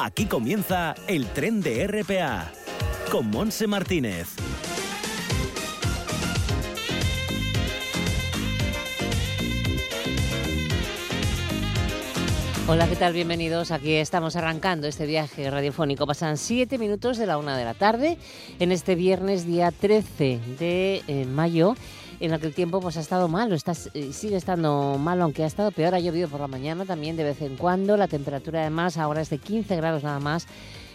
Aquí comienza el tren de RPA con Monse Martínez. Hola, ¿qué tal? Bienvenidos. Aquí estamos arrancando este viaje radiofónico. Pasan siete minutos de la una de la tarde en este viernes, día 13 de eh, mayo, en el que el tiempo pues, ha estado malo. Está, eh, sigue estando malo, aunque ha estado peor. Ha llovido por la mañana también de vez en cuando. La temperatura, además, ahora es de 15 grados nada más.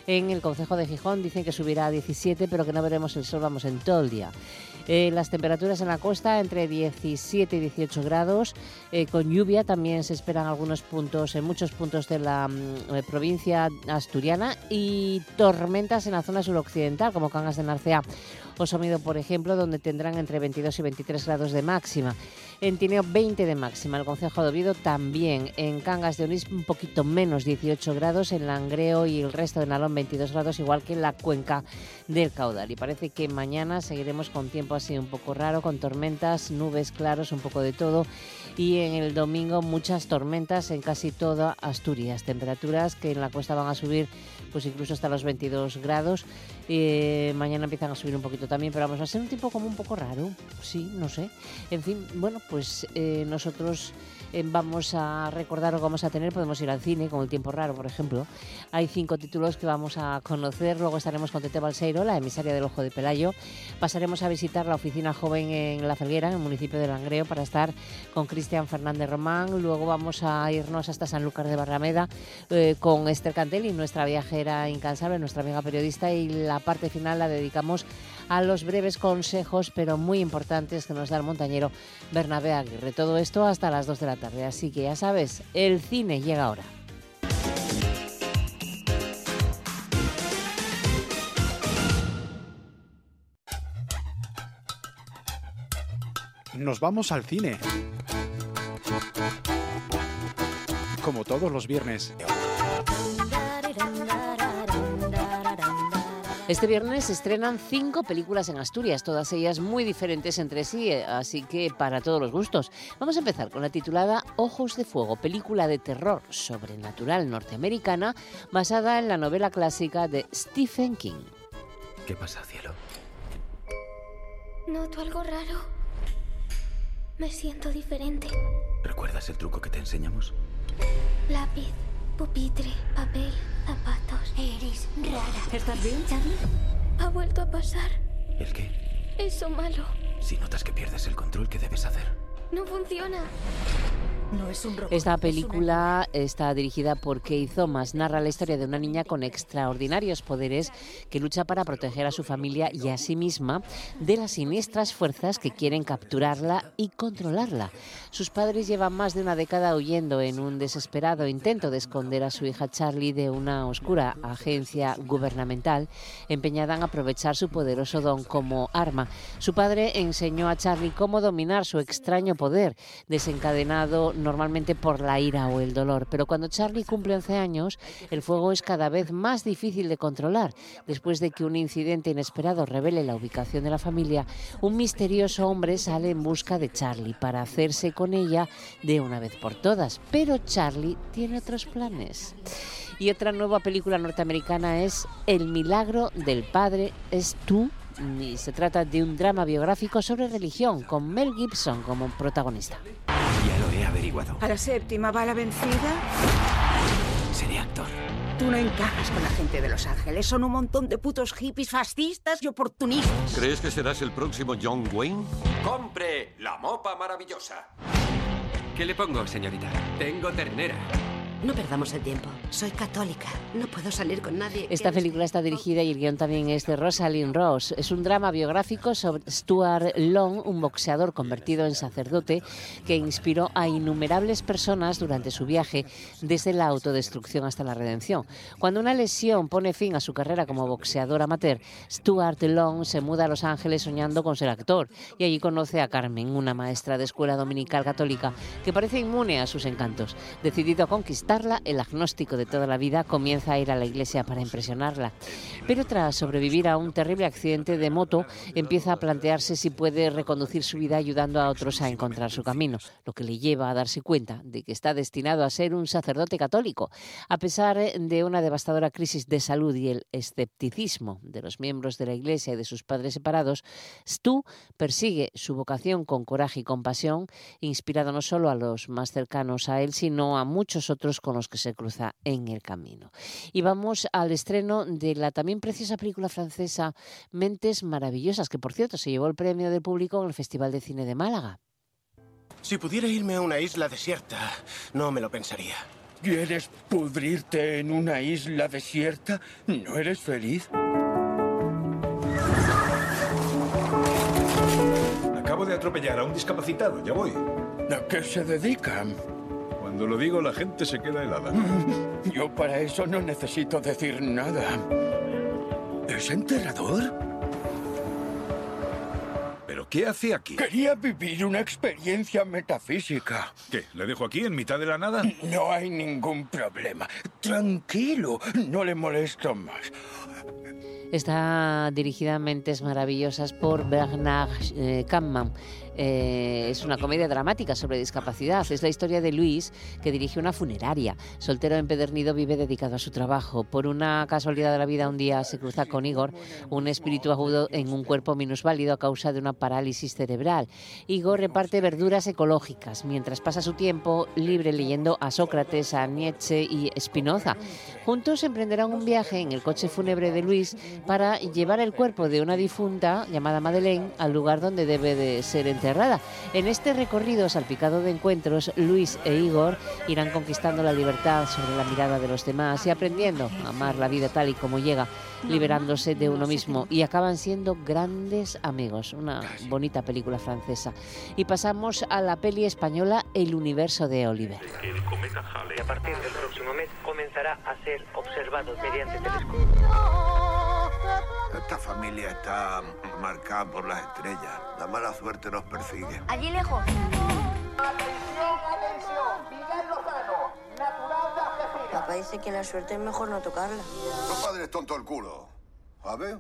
En el Concejo de Gijón dicen que subirá a 17, pero que no veremos el sol, vamos, en todo el día. Eh, las temperaturas en la costa entre 17 y 18 grados, eh, con lluvia también se esperan algunos puntos, en muchos puntos de la mm, provincia asturiana y tormentas en la zona suroccidental, como Cangas de Narcea o Somido, por ejemplo, donde tendrán entre 22 y 23 grados de máxima. En Tineo 20 de máxima, el Concejo de Oviedo también. En Cangas de Onís un poquito menos, 18 grados. En Langreo y el resto de Nalón 22 grados, igual que en la cuenca del caudal. Y parece que mañana seguiremos con tiempo así un poco raro, con tormentas, nubes claros, un poco de todo. Y en el domingo muchas tormentas en casi toda Asturias. Temperaturas que en la costa van a subir pues incluso hasta los 22 grados. Eh, mañana empiezan a subir un poquito también, pero vamos a ser un tiempo como un poco raro. Sí, no sé. En fin, bueno, pues eh, nosotros eh, vamos a recordar o vamos a tener, podemos ir al cine, con el tiempo raro, por ejemplo. Hay cinco títulos que vamos a conocer, luego estaremos con Tete Balseiro, la emisaria del Ojo de Pelayo. Pasaremos a visitar la oficina joven en La Felguera, en el municipio de Langreo, para estar con Cristian Fernández Román. Luego vamos a irnos hasta San Lucas de Barrameda con Esther Cantelli, nuestra viajera incansable, nuestra amiga periodista, y la parte final la dedicamos a los breves consejos, pero muy importantes, que nos da el montañero Bernabé Aguirre. Todo esto hasta las 2 de la tarde. Así que ya sabes, el cine llega ahora. Nos vamos al cine. Como todos los viernes. Este viernes se estrenan cinco películas en Asturias, todas ellas muy diferentes entre sí, eh, así que para todos los gustos. Vamos a empezar con la titulada Ojos de Fuego, película de terror sobrenatural norteamericana basada en la novela clásica de Stephen King. ¿Qué pasa, cielo? Noto algo raro. Me siento diferente. ¿Recuerdas el truco que te enseñamos? Lápiz, pupitre, papel, zapatos. Eres rara. ¿Estás bien, Charlie? Ha vuelto a pasar. ¿El qué? Eso malo. Si notas que pierdes el control, ¿qué debes hacer? No funciona. No es un robot. Esta es película está dirigida por Kay Thomas. Narra la historia de una niña con extraordinarios poderes que lucha para proteger a su familia y a sí misma de las siniestras fuerzas que quieren capturarla y controlarla. Sus padres llevan más de una década huyendo en un desesperado intento de esconder a su hija Charlie de una oscura agencia gubernamental empeñada en aprovechar su poderoso don como arma. Su padre enseñó a Charlie cómo dominar su extraño poder, desencadenado normalmente por la ira o el dolor. Pero cuando Charlie cumple 11 años, el fuego es cada vez más difícil de controlar. Después de que un incidente inesperado revele la ubicación de la familia, un misterioso hombre sale en busca de Charlie para hacerse con ella de una vez por todas. Pero Charlie tiene otros planes. Y otra nueva película norteamericana es El milagro del padre es tú. Y se trata de un drama biográfico sobre religión con Mel Gibson como protagonista. Ya lo he averiguado. A la séptima va la vencida. Seré actor. Tú no encajas con la gente de Los Ángeles. Son un montón de putos hippies fascistas y oportunistas. ¿Crees que serás el próximo John Wayne? Compre la mopa maravillosa. ¿Qué le pongo, señorita? Tengo ternera. No perdamos el tiempo. Soy católica. No puedo salir con nadie. Esta película está dirigida y el guion también es de Rosalind Ross. Es un drama biográfico sobre Stuart Long, un boxeador convertido en sacerdote que inspiró a innumerables personas durante su viaje desde la autodestrucción hasta la redención. Cuando una lesión pone fin a su carrera como boxeador amateur, Stuart Long se muda a Los Ángeles soñando con ser actor y allí conoce a Carmen, una maestra de escuela dominical católica que parece inmune a sus encantos. Decidido a conquistar el agnóstico de toda la vida comienza a ir a la iglesia para impresionarla. Pero tras sobrevivir a un terrible accidente de moto, empieza a plantearse si puede reconducir su vida ayudando a otros a encontrar su camino, lo que le lleva a darse cuenta de que está destinado a ser un sacerdote católico, a pesar de una devastadora crisis de salud y el escepticismo de los miembros de la iglesia y de sus padres separados, Stu persigue su vocación con coraje y compasión, inspirado no solo a los más cercanos a él, sino a muchos otros con los que se cruza en el camino. Y vamos al estreno de la también preciosa película francesa Mentes Maravillosas, que por cierto se llevó el premio del público en el Festival de Cine de Málaga. Si pudiera irme a una isla desierta, no me lo pensaría. ¿Quieres pudrirte en una isla desierta? ¿No eres feliz? Acabo de atropellar a un discapacitado, ya voy. ¿A qué se dedican? Cuando lo digo, la gente se queda helada. Yo para eso no necesito decir nada. ¿Es enterrador? ¿Pero qué hace aquí? Quería vivir una experiencia metafísica. ¿Qué? ¿Le dejo aquí en mitad de la nada? No hay ningún problema. Tranquilo, no le molesto más. Está dirigida a Mentes Maravillosas por Bernard eh, Kampmann. Eh, es una comedia dramática sobre discapacidad. Es la historia de Luis, que dirige una funeraria. Soltero empedernido, vive dedicado a su trabajo. Por una casualidad de la vida, un día se cruza con Igor, un espíritu agudo en un cuerpo minusválido a causa de una parálisis cerebral. Igor reparte verduras ecológicas mientras pasa su tiempo libre leyendo a Sócrates, a Nietzsche y Spinoza. Juntos emprenderán un viaje en el coche fúnebre de Luis para llevar el cuerpo de una difunta llamada Madeleine al lugar donde debe de ser en este recorrido salpicado de encuentros, Luis e Igor irán conquistando la libertad sobre la mirada de los demás y aprendiendo a amar la vida tal y como llega, liberándose de uno mismo y acaban siendo grandes amigos. Una bonita película francesa. Y pasamos a la peli española El universo de Oliver. El cometa Halley a partir del próximo mes comenzará a ser observado mediante telescopio. Esta familia está marcada por las estrellas. La mala suerte nos persigue. Allí lejos. Atención, atención. Miguel Lozano, natural de Algeciras. Papá dice que la suerte es mejor no tocarla. Tu padre es tonto el culo. A ver.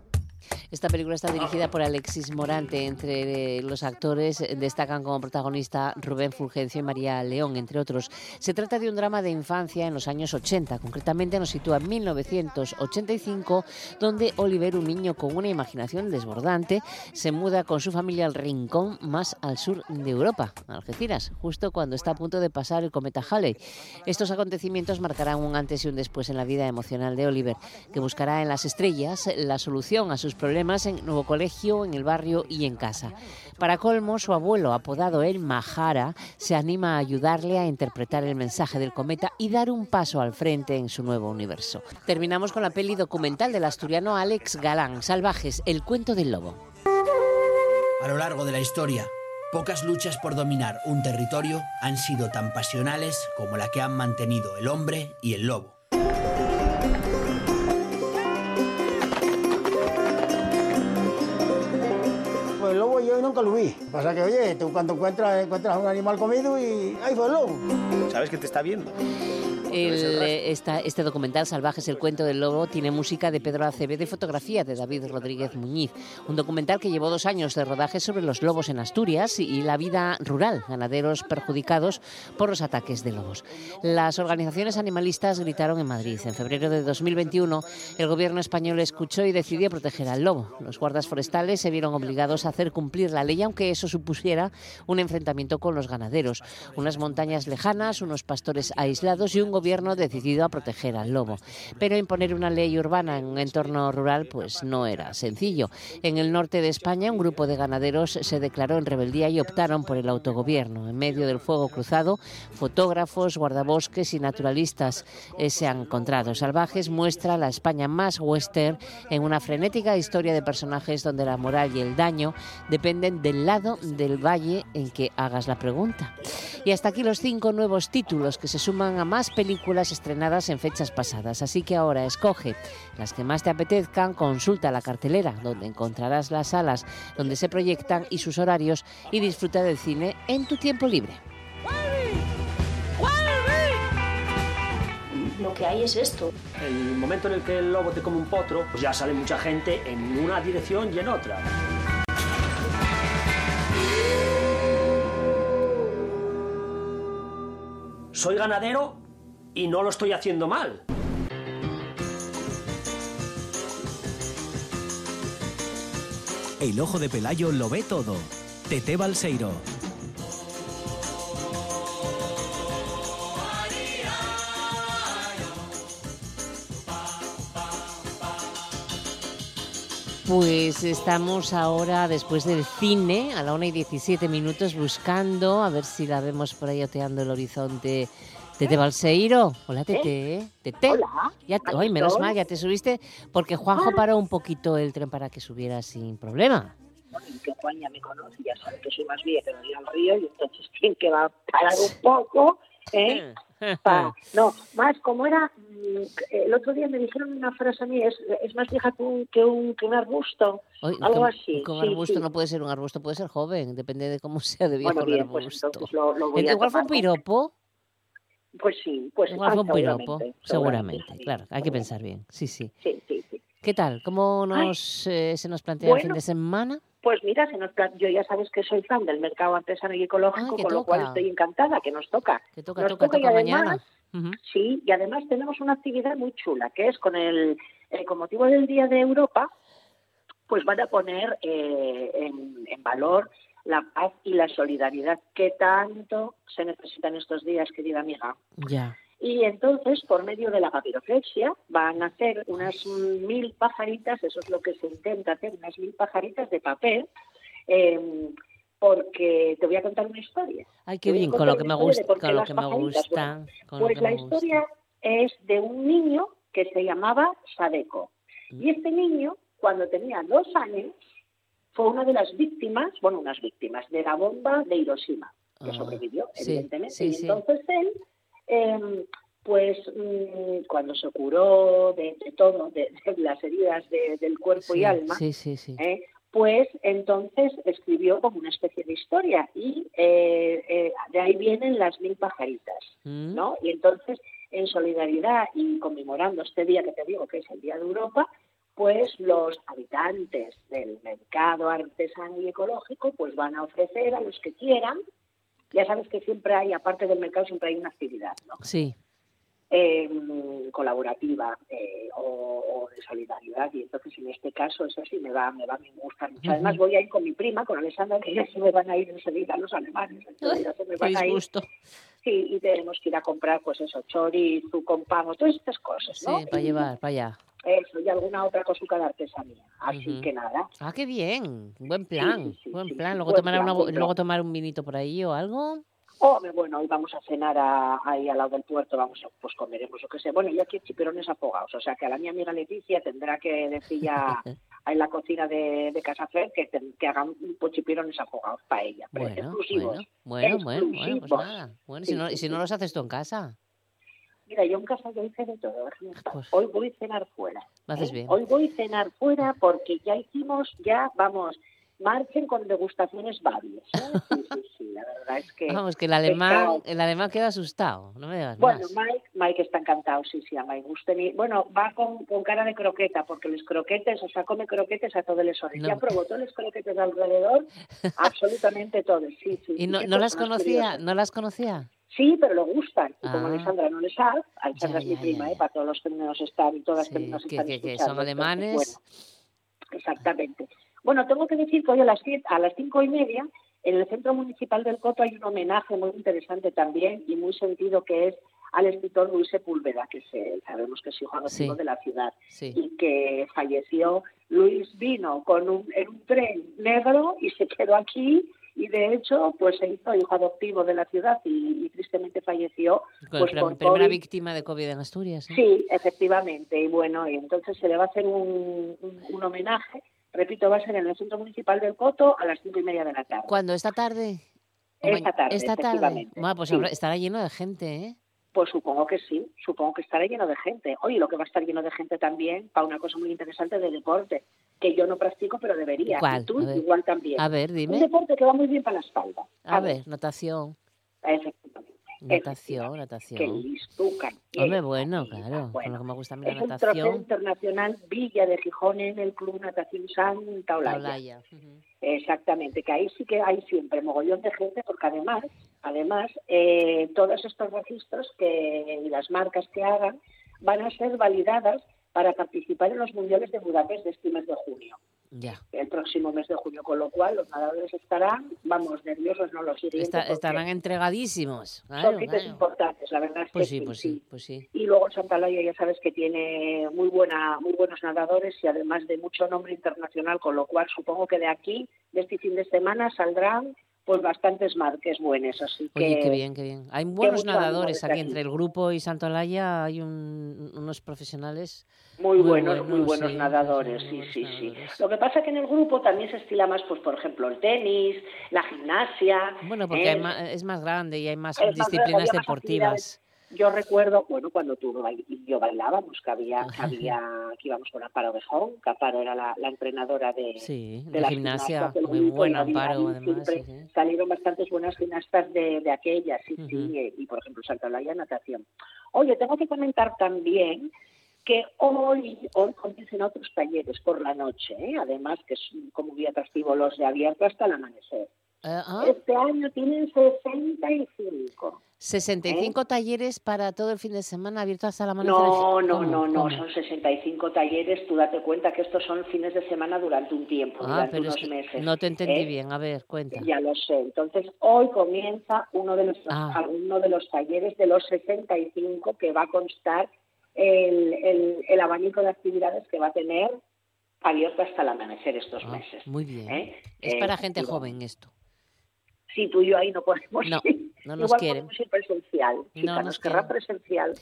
Esta película está dirigida por Alexis Morante. Entre los actores destacan como protagonista Rubén Fulgencio y María León, entre otros. Se trata de un drama de infancia en los años 80. Concretamente nos sitúa en 1985, donde Oliver, un niño con una imaginación desbordante, se muda con su familia al rincón más al sur de Europa, Algeciras, justo cuando está a punto de pasar el cometa Halley. Estos acontecimientos marcarán un antes y un después en la vida emocional de Oliver, que buscará en las estrellas la solución a sus problemas en nuevo colegio, en el barrio y en casa. Para colmo, su abuelo, apodado el Mahara, se anima a ayudarle a interpretar el mensaje del cometa y dar un paso al frente en su nuevo universo. Terminamos con la peli documental del asturiano Alex Galán, Salvajes, el cuento del lobo. A lo largo de la historia, pocas luchas por dominar un territorio han sido tan pasionales como la que han mantenido el hombre y el lobo. Nunca lo vi. Pasa que, oye, tú cuando encuentras, encuentras un animal comido y ahí fue el lobo. ¿Sabes que te está viendo? El, esta, este documental, Salvajes, el cuento del lobo, tiene música de Pedro Acevedo y fotografía de David Rodríguez Muñiz. Un documental que llevó dos años de rodaje sobre los lobos en Asturias y la vida rural, ganaderos perjudicados por los ataques de lobos. Las organizaciones animalistas gritaron en Madrid. En febrero de 2021, el gobierno español escuchó y decidió proteger al lobo. Los guardas forestales se vieron obligados a hacer cumplir la ley, aunque eso supusiera un enfrentamiento con los ganaderos. Unas montañas lejanas, unos pastores aislados y un gobierno gobierno decidido a proteger al lobo. Pero imponer una ley urbana en un entorno rural pues no era sencillo. En el norte de España un grupo de ganaderos se declaró en rebeldía y optaron por el autogobierno. En medio del fuego cruzado, fotógrafos, guardabosques y naturalistas eh, se han encontrado. Salvajes muestra la España más western en una frenética historia de personajes donde la moral y el daño dependen del lado del valle en que hagas la pregunta. Y hasta aquí los cinco nuevos títulos que se suman a más películas películas estrenadas en fechas pasadas. Así que ahora escoge las que más te apetezcan, consulta la cartelera donde encontrarás las salas donde se proyectan y sus horarios y disfruta del cine en tu tiempo libre. lo que hay es esto. El momento en el que el lobo te come un potro, pues ya sale mucha gente en una dirección y en otra. Soy ganadero y no lo estoy haciendo mal. El ojo de Pelayo lo ve todo. Tete Balseiro. Pues estamos ahora, después del cine, a la 1 y 17 minutos, buscando, a ver si la vemos por ahí oteando el horizonte. Tete Balseiro. Hola, Tete. Tete. Hola. Ya te- ay, menos mal, ya te subiste, porque Juanjo paró un poquito el tren para que subieras sin problema. Bueno, y que Juan ya me conoce, ya sabe que soy más vieja que ir al río y entonces tiene que va a parar un poco, ¿eh? No, más como era, mm, el otro día me dijeron una frase a mí, es, es más vieja que un, que un, que un arbusto, algo que- así. un sí, arbusto sí. no puede ser un arbusto, puede ser joven, depende de cómo sea de viejo Bueno, el bien, pues arbusto. entonces lo, lo voy a Igual fue un piropo, Pues sí, pues un piropo, seguramente, seguramente, claro, hay que pensar bien, sí, sí. Sí, sí, sí. ¿Qué tal? ¿Cómo nos, eh, se nos plantea el fin Bueno, de semana? Pues mira, se nos yo ya sabes que soy fan del mercado artesano y ecológico, Ay, con lo cual toca. estoy encantada, que nos toca. Que toca, Nos toca, toca y toca además, mañana. Ujú. Sí, y además tenemos una actividad muy chula, que es con el, eh, con motivo del Día de Europa, pues van a poner eh, en, en valor la paz y la solidaridad que tanto se necesitan estos días, querida amiga. Ya. Y entonces, por medio de la papiroflexia, van a hacer unas mil pajaritas, eso es lo que se intenta hacer, unas mil pajaritas de papel, eh, porque te voy a contar una historia. Ay, qué bien, con lo que una me gusta, con lo que me gusta, lo pues que la me gusta. historia es de un niño que se llamaba Sadeko. Mm. Y este niño, cuando tenía dos años, fue una de las víctimas, bueno, unas víctimas de la bomba de Hiroshima, que Ah, sobrevivió, sí, evidentemente. sí, y sí. entonces él, eh, pues mm, cuando se curó de, de todo, de, de las heridas de- del cuerpo y alma, Sí, sí, sí. ¿eh? pues entonces escribió como una especie de historia y eh, eh, de ahí vienen las mil pajaritas, Mm. ¿no? Y entonces, en solidaridad y conmemorando este día que te digo que es el Día de Europa, pues los habitantes del mercado artesano y ecológico pues van a ofrecer a los que quieran, ya sabes que siempre hay, aparte del mercado, siempre hay una actividad, ¿no? Sí. eh, colaborativa eh, o, o de solidaridad. Y entonces en este caso eso sí me va me va a gustar mucho además voy a ir con mi prima con Alessandra que ya se me van a ir enseguida los alemanes. Enseguida se me van a ir. sí y tenemos que ir a comprar pues eso chorizo con pavos todas estas cosas Sí, ¿no para Y llevar, para allá. Eso y alguna otra cosita de artesanía así que nada Ah, qué bien, buen plan, sí, sí, buen sí, plan. Luego buen tomar plan, una, buen bo- plan. luego tomar un vinito por ahí o algo. Oh, bueno, hoy vamos a cenar a- ahí al lado del puerto, vamos a, pues comeremos lo que sea. Bueno, yo aquí chipirones afogados, o sea que a la mi amiga Leticia tendrá que decir ya en la cocina de, de Casa Fer que, que hagan chipirones afogados para ella, Bueno, exclusivos. bueno, bueno, bueno, bueno, pues nada. Bueno, si no, si no los haces tú en casa, Mira, yo en casa yo hice de todo. Hoy voy a cenar fuera. Pues ¿eh? bien. Hoy voy a cenar fuera porque ya hicimos, ya vamos, marchen con degustaciones varias. ¿eh? Sí, sí, sí, la verdad es que... Vamos, que el alemán, el alemán queda asustado, no me digas Bueno, más. Mike, Mike está encantado, sí, sí, a Mike gusta. Bueno, va con, con cara de croqueta, porque los croquetes, o sea, come croquetes a todos les horas. No. Ya probó todos los croquetes alrededor, absolutamente todos, sí, sí. ¿Y no, no las conocía? ¿No las conocía? Sí, pero le gustan. Y como Ah. Alessandra no le sabe, Alessandra es mi prima, ya, ¿eh? para todos los que nos están y todas que Sí, nos que, están que, son Entonces, alemanes. bueno, exactamente. Bueno, tengo que decir que hoy a las, siete- a las cinco y media en el Centro Municipal del Coto hay un homenaje muy interesante también y muy sentido que es al escritor Luis Sepúlveda, que se- sabemos que es hijo adoptivo Sí. de la ciudad Sí. y que falleció. Luis vino con un, en un tren negro y se quedó aquí y de hecho pues se hizo hijo adoptivo de la ciudad y, y tristemente falleció Con pues la por primera COVID. víctima de COVID en Asturias. ¿eh? Sí, efectivamente. Y bueno, y entonces se le va a hacer un, un- un homenaje. Repito, va a ser en el Centro Municipal del Coto a las cinco y media de la tarde. ¿Cuándo? ¿Esta tarde? ¿O Esta tarde, Esta tarde. Bueno, pues Sí. estará lleno de gente, ¿eh? Pues supongo que sí, supongo que estará lleno de gente. Oye, lo que va a estar lleno de gente también para una cosa muy interesante de deporte, que yo no practico, pero debería. ¿Cuál? Y tú ver. igual también. A ver, Un dime. deporte que va muy bien para la espalda. A ver, notación. Efectivamente. Natación, natación. listucan. Hombre, bueno, claro. Lo que me gusta a mí la Es un trofeo natación. internacional Villa de Gijón en el Club Natación Santa Olaya. Olaya. Exactamente, que ahí sí que hay siempre mogollón de gente, porque además, además, eh, todos estos registros que y las marcas que hagan van a ser validadas para participar en los mundiales de Budapest de este mes de junio, Ya. el próximo mes de junio, con lo cual los nadadores estarán, vamos, nerviosos, no lo siguiente, Está- porque estarán entregadísimos. son Claro, importantes, la verdad es Pues que sí, pues sí, pues sí. y luego el Santa Olaya ya sabes que tiene muy buena, muy buenos nadadores y además de mucho nombre internacional, con lo cual supongo que de aquí, de este fin de semana, saldrán pues bastantes marques buenas, así que Oye, qué bien, qué bien. Hay buenos nadadores aquí. aquí. Entre el grupo y Santolaya hay un- unos profesionales muy buenos, muy buenos sí, nadadores, sí, sí, sí. Lo que pasa es que en el grupo también se estila más, pues por ejemplo, el tenis, la gimnasia. Bueno, porque ¿eh? hay ma- es más grande y hay más más disciplinas más deportivas. Yo recuerdo, bueno, cuando tú y yo bailábamos, que había, que había, que íbamos con Amparo Bejón, que Amparo era la, la entrenadora de, Sí, de de las gimnasia, gimnastas del muy buena, Amparo, además, sí, sí. Salieron bastantes buenas gimnastas de, de aquellas, sí, sí, eh, y por ejemplo Santa Olaya, natación. Oye, tengo que comentar también que hoy, hoy comienzan otros talleres por la noche, ¿eh? además que es como muy atractivo los de abierto hasta el amanecer. Eh, ah, Este año tienen 65. 65 talleres para todo el fin de semana abiertos hasta la amanecer. No, no, ¿Cómo? no, no, ¿Cómo? son 65 talleres. Tú date cuenta que estos son fines de semana durante un tiempo, Ah, durante pero es unos que meses. no te entendí ¿eh? bien. A ver, cuenta. Ya lo sé. Entonces, hoy comienza uno de los, Ah. uno de los talleres de los 65 que va a constar el, el, el abanico de actividades que va a tener abierto hasta el amanecer estos Ah, meses. muy bien. ¿eh? Es Eh, para gente digo, joven esto. Sí, tú y yo ahí no podemos No, ir. no nos Igual quieren. ir presencial. Chica, No nos nos querrá presencial.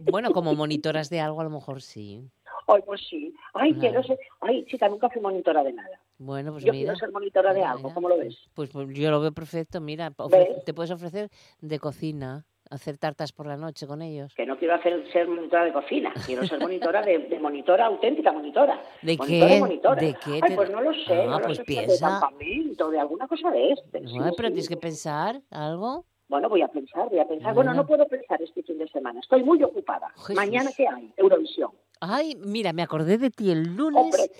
Bueno, como monitoras de algo a lo mejor sí. Ay, pues sí. Ay, Claro. quiero ser... Ay, chica, nunca fui monitora de nada. Bueno, pues yo mira. quiero ser monitora de mira, algo, ¿cómo lo ves? Pues, pues yo lo veo perfecto, mira. ofre- te puedes ofrecer de cocina, hacer tartas por la noche con ellos. Que no quiero hacer ser monitora de cocina, quiero ser monitora de, de monitora, auténtica monitora. ¿De Monitora, qué? monitora. ¿De qué Ay, pues no lo sé, Ah, no pues sé, piensa. de de alguna cosa de este. sí, Ay, pero sí. tienes que pensar algo. Bueno, voy a pensar, voy a pensar. Bueno, Bueno. no puedo pensar este fin de semana, estoy muy ocupada. Jesús. Mañana, ¿qué hay? Eurovisión. Ay, mira, me acordé de ti el lunes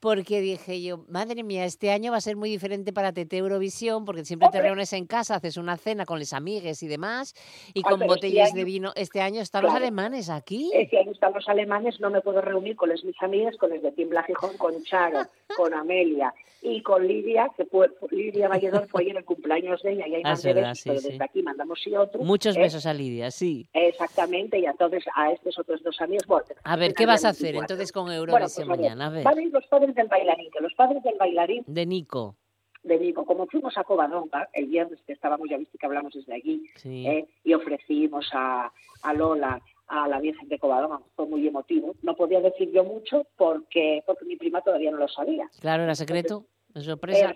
porque dije yo, madre mía, este año va a ser muy diferente para TT Eurovisión porque siempre te Hombre. reúnes en casa, haces una cena con los amigues y demás y con este botellas de año- vino. Este año están los Claro. alemanes aquí. Este año están los alemanes, no me puedo reunir con las mis amigas, con los de Timbla Gijón, con Charo, con Amelia y con Lidia, que fue, Lidia Valledor fue ayer el cumpleaños de ella y hay más de sí, pero sí. desde aquí mandamos sí otro. Muchos ¿eh? besos a Lidia, sí. Exactamente, y a todos, a estos otros dos amigos. Bueno, A ver, ¿qué vas a hacer 24. entonces con Bueno, Eurovisión pues, a ver, mañana? A ver, Van a ir los padres del bailarín, que los padres del bailarín de Nico. de Nico, como fuimos a Covadonga el viernes que estábamos, ya viste que hablamos desde allí, Sí. ¿eh? y ofrecimos a, a Lola, a la Virgen de Covadonga, fue muy emotivo. No podía decir yo mucho porque, porque mi prima todavía no lo sabía. Claro, era secreto, es sorpresa. Era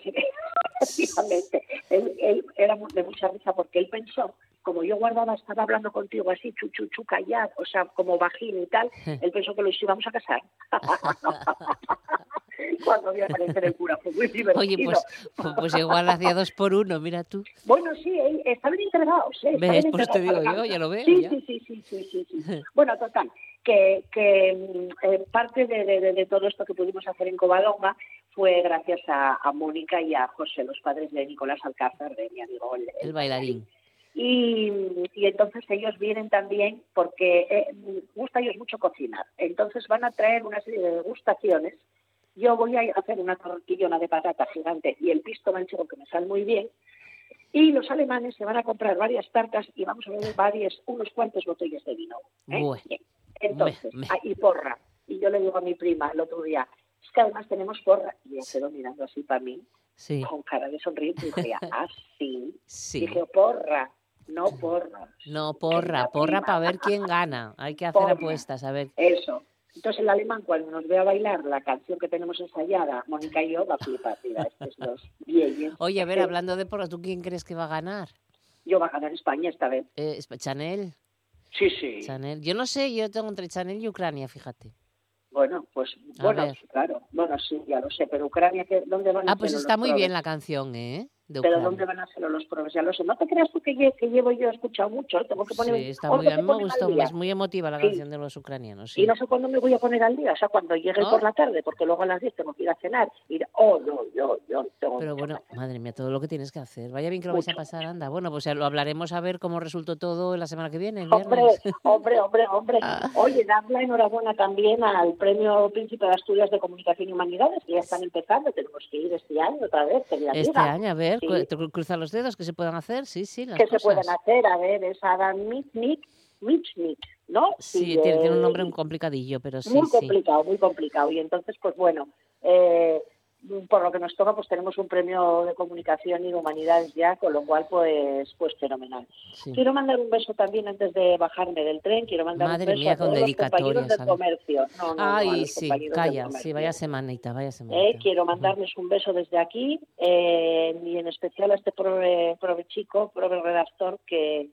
así, efectivamente. Él, él era de mucha risa porque él pensó, como yo guardaba, estaba hablando contigo así, chu, chu, callado, o sea, como bajín y tal, él pensó que los íbamos a casar. Cuando vi aparecer el cura, fue muy divertido. Oye, pues, pues, pues igual hacía dos por uno, mira tú. Bueno, sí, eh, estaban entregados. ¿eh? ¿Ves? Estaban Pues te digo yo, ya lo veo, Sí, ya. sí, sí, sí, sí, sí, sí. Bueno, total, que, que mm, eh, parte de, de- todo esto que pudimos hacer en Covadonga fue gracias a, a Mónica y a José, los padres de Nicolás Alcázar, de mi amigo. El bailarín. Y, y entonces ellos vienen también porque eh, gusta a ellos mucho cocinar. Entonces van a traer una serie de degustaciones. Yo voy a hacer una tortillona de patata gigante y el pisto manchego que me sale muy bien. Y los alemanes se van a comprar varias tartas y vamos a beber varias, unos cuantos botellas de vino. ¿eh? Bueno. Entonces, Me- me- ah, y porra. Y yo le digo a mi prima el otro día, es que además tenemos porra. Y ella quedó mirando así para mí, Sí. con cara de sonriente, y dije, ah, sí. Sí. Dije, porra, no porra. No, porra, porra para ver quién gana. Hay que hacer Porra. apuestas, a ver. Eso. Entonces el alemán cuando nos ve a bailar la canción que tenemos ensayada, Mónica y yo, va a flipar, mira, estos dos. Oye, a ver, hablando de porra, ¿tú quién crees que va a ganar? Yo va a ganar España esta vez. Eh, Chanel. Sí, sí. Chanel. Yo no sé, yo tengo entre Chanel y Ucrania, fíjate. Bueno, pues, A bueno, ver. claro. Bueno, sí, ya lo sé, pero Ucrania, ¿qué- ¿dónde van a Ah, pues está muy bien la canción, ¿eh? De pero. ¿dónde van a hacerlo los profes? Ya lo sé. No te creas tú que, lle- que llevo yo he escuchado mucho. ¿eh? Tengo que poner, Sí, está ¿cuándo muy bien, me gustó, es muy emotiva la Sí. canción de los ucranianos. Sí. Y no sé cuándo me voy a poner al día, o sea, cuando llegue ¿No? por la tarde, porque luego a las 10 tengo que ir a cenar. Y, oh, no, yo, yo tengo Pero mucho bueno, madre mía, todo lo que tienes que hacer. Vaya bien que lo vais a pasar, anda. Bueno, pues ya lo hablaremos a ver cómo resultó todo la semana que viene, el Hombre, hombre, hombre, hombre. Ah. Oye, dar la enhorabuena también al Premio Príncipe de Asturias de Comunicación y Humanidades, que ya están empezando. Tenemos que ir este año otra vez. que Este año, a ver, Sí. cru- cruza los dedos que se puedan hacer, sí, sí, las que se pueden hacer. A ver, es Adam Mitnick, Mitchnick, ¿no? Sí, Y, tiene, tiene un eh, nombre un complicadillo, pero sí, muy sí. complicado, muy complicado. Y entonces, pues bueno, eh, por lo que nos toca, pues tenemos un premio de comunicación y de humanidades ya, con lo cual, pues, pues fenomenal. Sí. Quiero mandar un beso también antes de bajarme del tren. Quiero mandar Madre un beso mía, a todos los compañeros comercio. No, no, Ay, sí, calla, sí, vaya semanita, vaya Eh, semanita. quiero mandarles un beso desde aquí eh, y en especial a este prove, prove chico, prove redactor que...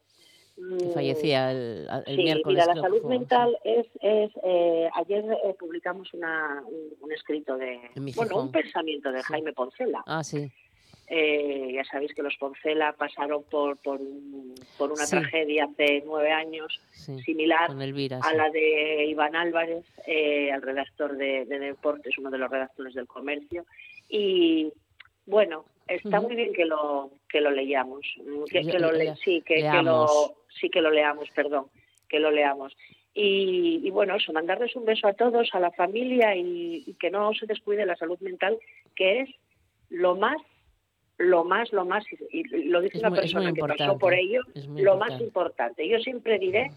Que mm, fallecía el, el sí, miércoles. mira, la creo salud fue, sí. mental es... es eh, ayer eh, publicamos una, un, un escrito de... Bueno, un pensamiento de Sí. Jaime Poncela. Ah, sí. Eh, ya sabéis que los Poncela pasaron por, por, un- por una Sí. tragedia hace nueve años Sí, similar Elvira, a sí. la de Iván Álvarez, eh, el redactor de, de Deportes, uno de los redactores del Comercio. Y bueno, está muy bien que lo que lo leamos, mm, que, lo le- sí, que, lo sí que lo leamos, perdón, que lo leamos. Y, y bueno, eso, mandarles un beso a todos, a la familia y, y que no se descuide la salud mental, que es lo más lo más, lo más, y lo dice Es una muy- persona que pasó por ello, lo más importante. Yo siempre diré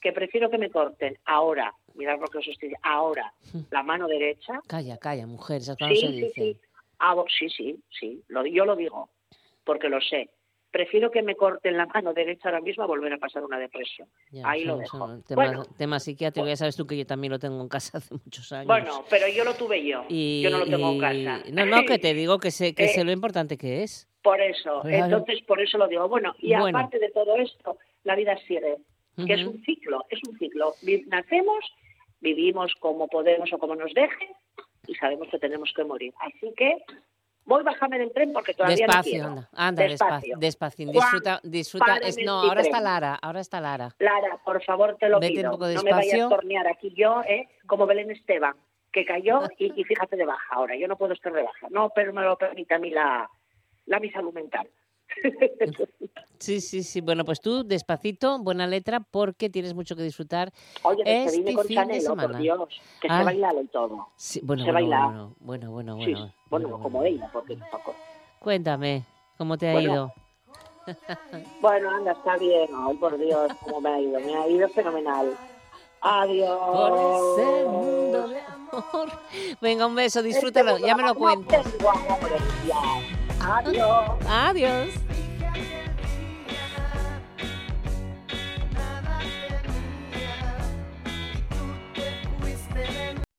que prefiero que me corten ahora, mirad lo que os estoy ahora, la mano derecha. Calla, calla, mujer, cosas Sí, se sí, dicen. sí. Ah, sí, sí, sí, lo, yo lo digo, porque lo sé. Prefiero que me corten la mano derecha ahora mismo a volver a pasar una depresión. Ya, Ahí lo dejo. son temas, Bueno, tema psiquiátrico, ya sabes tú que yo también lo tengo en casa hace muchos años. bueno, pero yo lo tuve yo. y, yo no lo tengo en casa. No, no, que te digo que sé, que Eh, sé lo importante que es. Por eso, Claro. entonces por eso lo digo. Bueno, y Bueno. aparte de todo esto, la vida sigue, que es un ciclo, es un ciclo. Nacemos, vivimos como podemos o como nos dejen y sabemos que tenemos que morir. Así que voy a bajarme del tren porque todavía no Despacio, quiero. anda, anda, despacio, despacio. Disfruta, disfruta. Es, no, ahora está. Lara, ahora está Lara. Lara, por favor, te lo Vete un pido. poco no me vayas a tornear aquí yo, ¿eh? como Belén Esteban, que cayó y, y fíjate de baja ahora. Yo no puedo estar de baja. No, pero me lo permite a mí la, la mi salud mental. Sí, sí, sí. Bueno, pues tú despacito, buena letra, porque tienes mucho que disfrutar Oye, que este se vine con fin de por semana. Dios, que Ah. se bailalo y todo. Sí, bueno, se bueno, baila. bueno, bueno, bueno, Sí, bueno. como ella, porque tampoco. Cuéntame, ¿cómo te ha Bueno, ido? Bueno, anda, está bien. Ay, por Dios, cómo me ha ido. Me ha ido fenomenal. Adiós. Por ese mundo de amor. Venga, un beso, disfrútalo, ya me lo cuentas. Adiós. Adiós.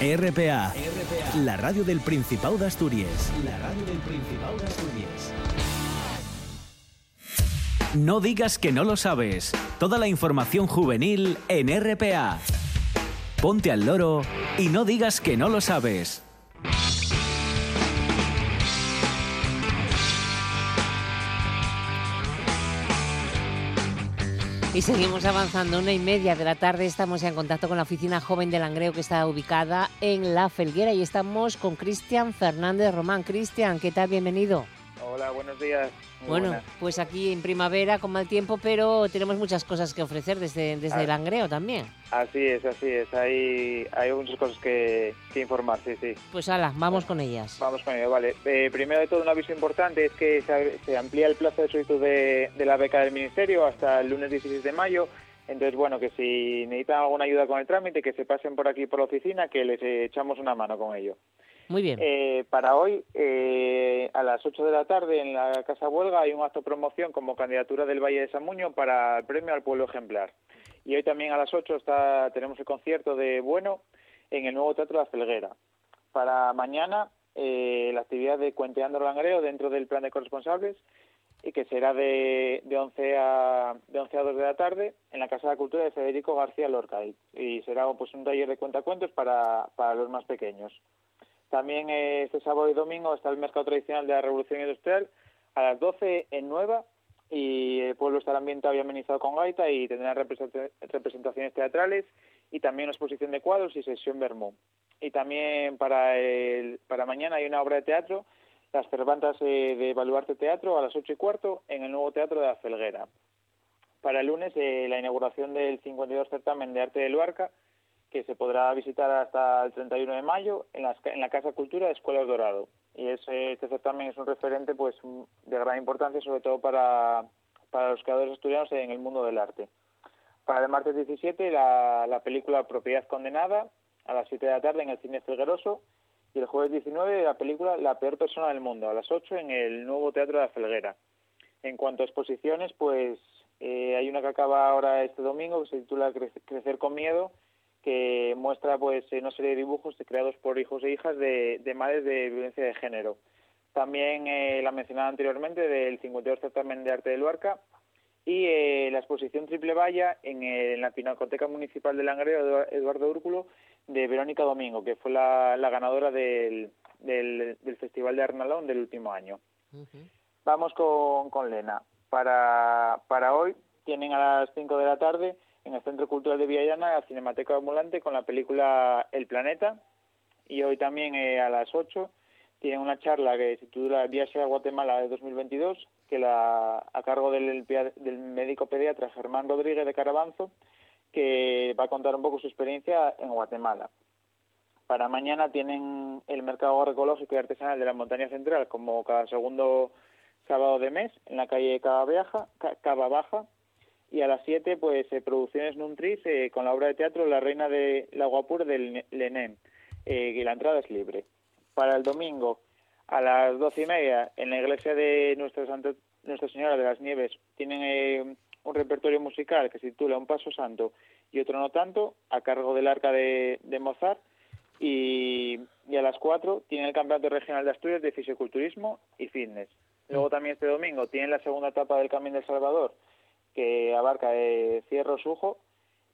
RPA, la radio del Principado de Asturias. La radio del Principado de Asturias. No digas que no lo sabes. Toda la información juvenil en RPA. Ponte al loro y no digas que no lo sabes. Y seguimos avanzando. Una y media de la tarde estamos en contacto con la oficina joven de Langreo que está ubicada en La Felguera y estamos con Cristian Fernández Román. Cristian, ¿qué tal? Bienvenido. Hola, buenos días. Muy bueno, buenas. pues aquí en primavera con mal tiempo, pero tenemos muchas cosas que ofrecer desde, desde Ah. Langreo también. Así es, así es. Hay, hay muchas cosas que, que informar, sí, sí. Pues ala, vamos con ellas. Vamos con ello, vale. Eh, primero de todo, un aviso importante es que se, se amplía el plazo de solicitud de, de la beca del Ministerio hasta el lunes 16 de mayo. Entonces, bueno, que si necesitan alguna ayuda con el trámite, que se pasen por aquí por la oficina, que les echamos una mano con ello. Muy bien. Eh, para hoy, eh, a las 8 de la tarde, en la Casa Huelga, hay un acto promoción como candidatura del Valle de Samuño para el premio al pueblo ejemplar. Y hoy también a las 8 está, tenemos el concierto de Bueno en el nuevo Teatro de la Felguera. Para mañana, eh, la actividad de Cuenteando el Langreo dentro del plan de corresponsables y que será de, de, 11 a, de 11 a 2 de la tarde en la Casa de la Cultura de Federico García Lorca y, y será pues un taller de cuentacuentos para, para los más pequeños. También eh, este sábado y domingo está el mercado tradicional de la Revolución Industrial a las 12 en Nueva y el pueblo estará ambientado y amenizado con gaita y tendrá representaciones teatrales y también una exposición de cuadros y sesión Bermú. Y también para, el, para mañana hay una obra de teatro las Cervantas eh, de Baluarte Teatro a las ocho y cuarto en el nuevo Teatro de la Felguera. Para el lunes, eh, la inauguración del 52 certamen de arte de Luarca, que se podrá visitar hasta el 31 de mayo en, las, en la Casa Cultura de Escuelas Dorado. Y ese, este certamen es un referente pues de gran importancia, sobre todo para, para los creadores asturianos en el mundo del arte. Para el martes 17, la, la película Propiedad Condenada, a las 7 de la tarde en el Cine Felgueroso, y el jueves 19 la película La peor persona del mundo, a las 8 en el nuevo Teatro de la Felguera. En cuanto a exposiciones, pues eh, hay una que acaba ahora este domingo que se titula Crecer con Miedo, que muestra pues una serie de dibujos creados por hijos e hijas de, de madres de violencia de género. También eh, la mencionada anteriormente del 52 Certamen de Arte de Luarca y eh, la exposición Triple Valla en, en, la Pinacoteca Municipal de Langreo Eduardo Úrculo de Verónica Domingo, que fue la, la ganadora del, del, del, Festival de Arnalón del último año. Uh -huh. Vamos con, con Lena. Para, para hoy tienen a las 5 de la tarde en el Centro Cultural de Villallana la Cinemateca Ambulante con la película El Planeta y hoy también eh, a las 8 tienen una charla que se titula Viaje a Guatemala de 2022 que la a cargo del, médico pediatra Germán Rodríguez de Carabanzo que va a contar un poco su experiencia en Guatemala. Para mañana tienen el mercado agroecológico y artesanal de la Montaña Central como cada segundo sábado de mes en la calle Cava Baja y a las 7 pues eh, producciones Nuntris eh, con la obra de teatro La Reina de la Guapur del Lenem eh, y la entrada es libre. Para el domingo a las doce y media en la iglesia de Nuestra, Santa, Nuestra Señora de las Nieves tienen eh, un repertorio musical que se titula Un Paso Santo y otro no tanto, a cargo del arca de, Mozart. Y, a las 4 tienen el Campeonato Regional de Asturias de Fisioculturismo y Fitness. Luego también este domingo tienen la segunda etapa del Camino del Salvador, que abarca eh, Cierro Sujo,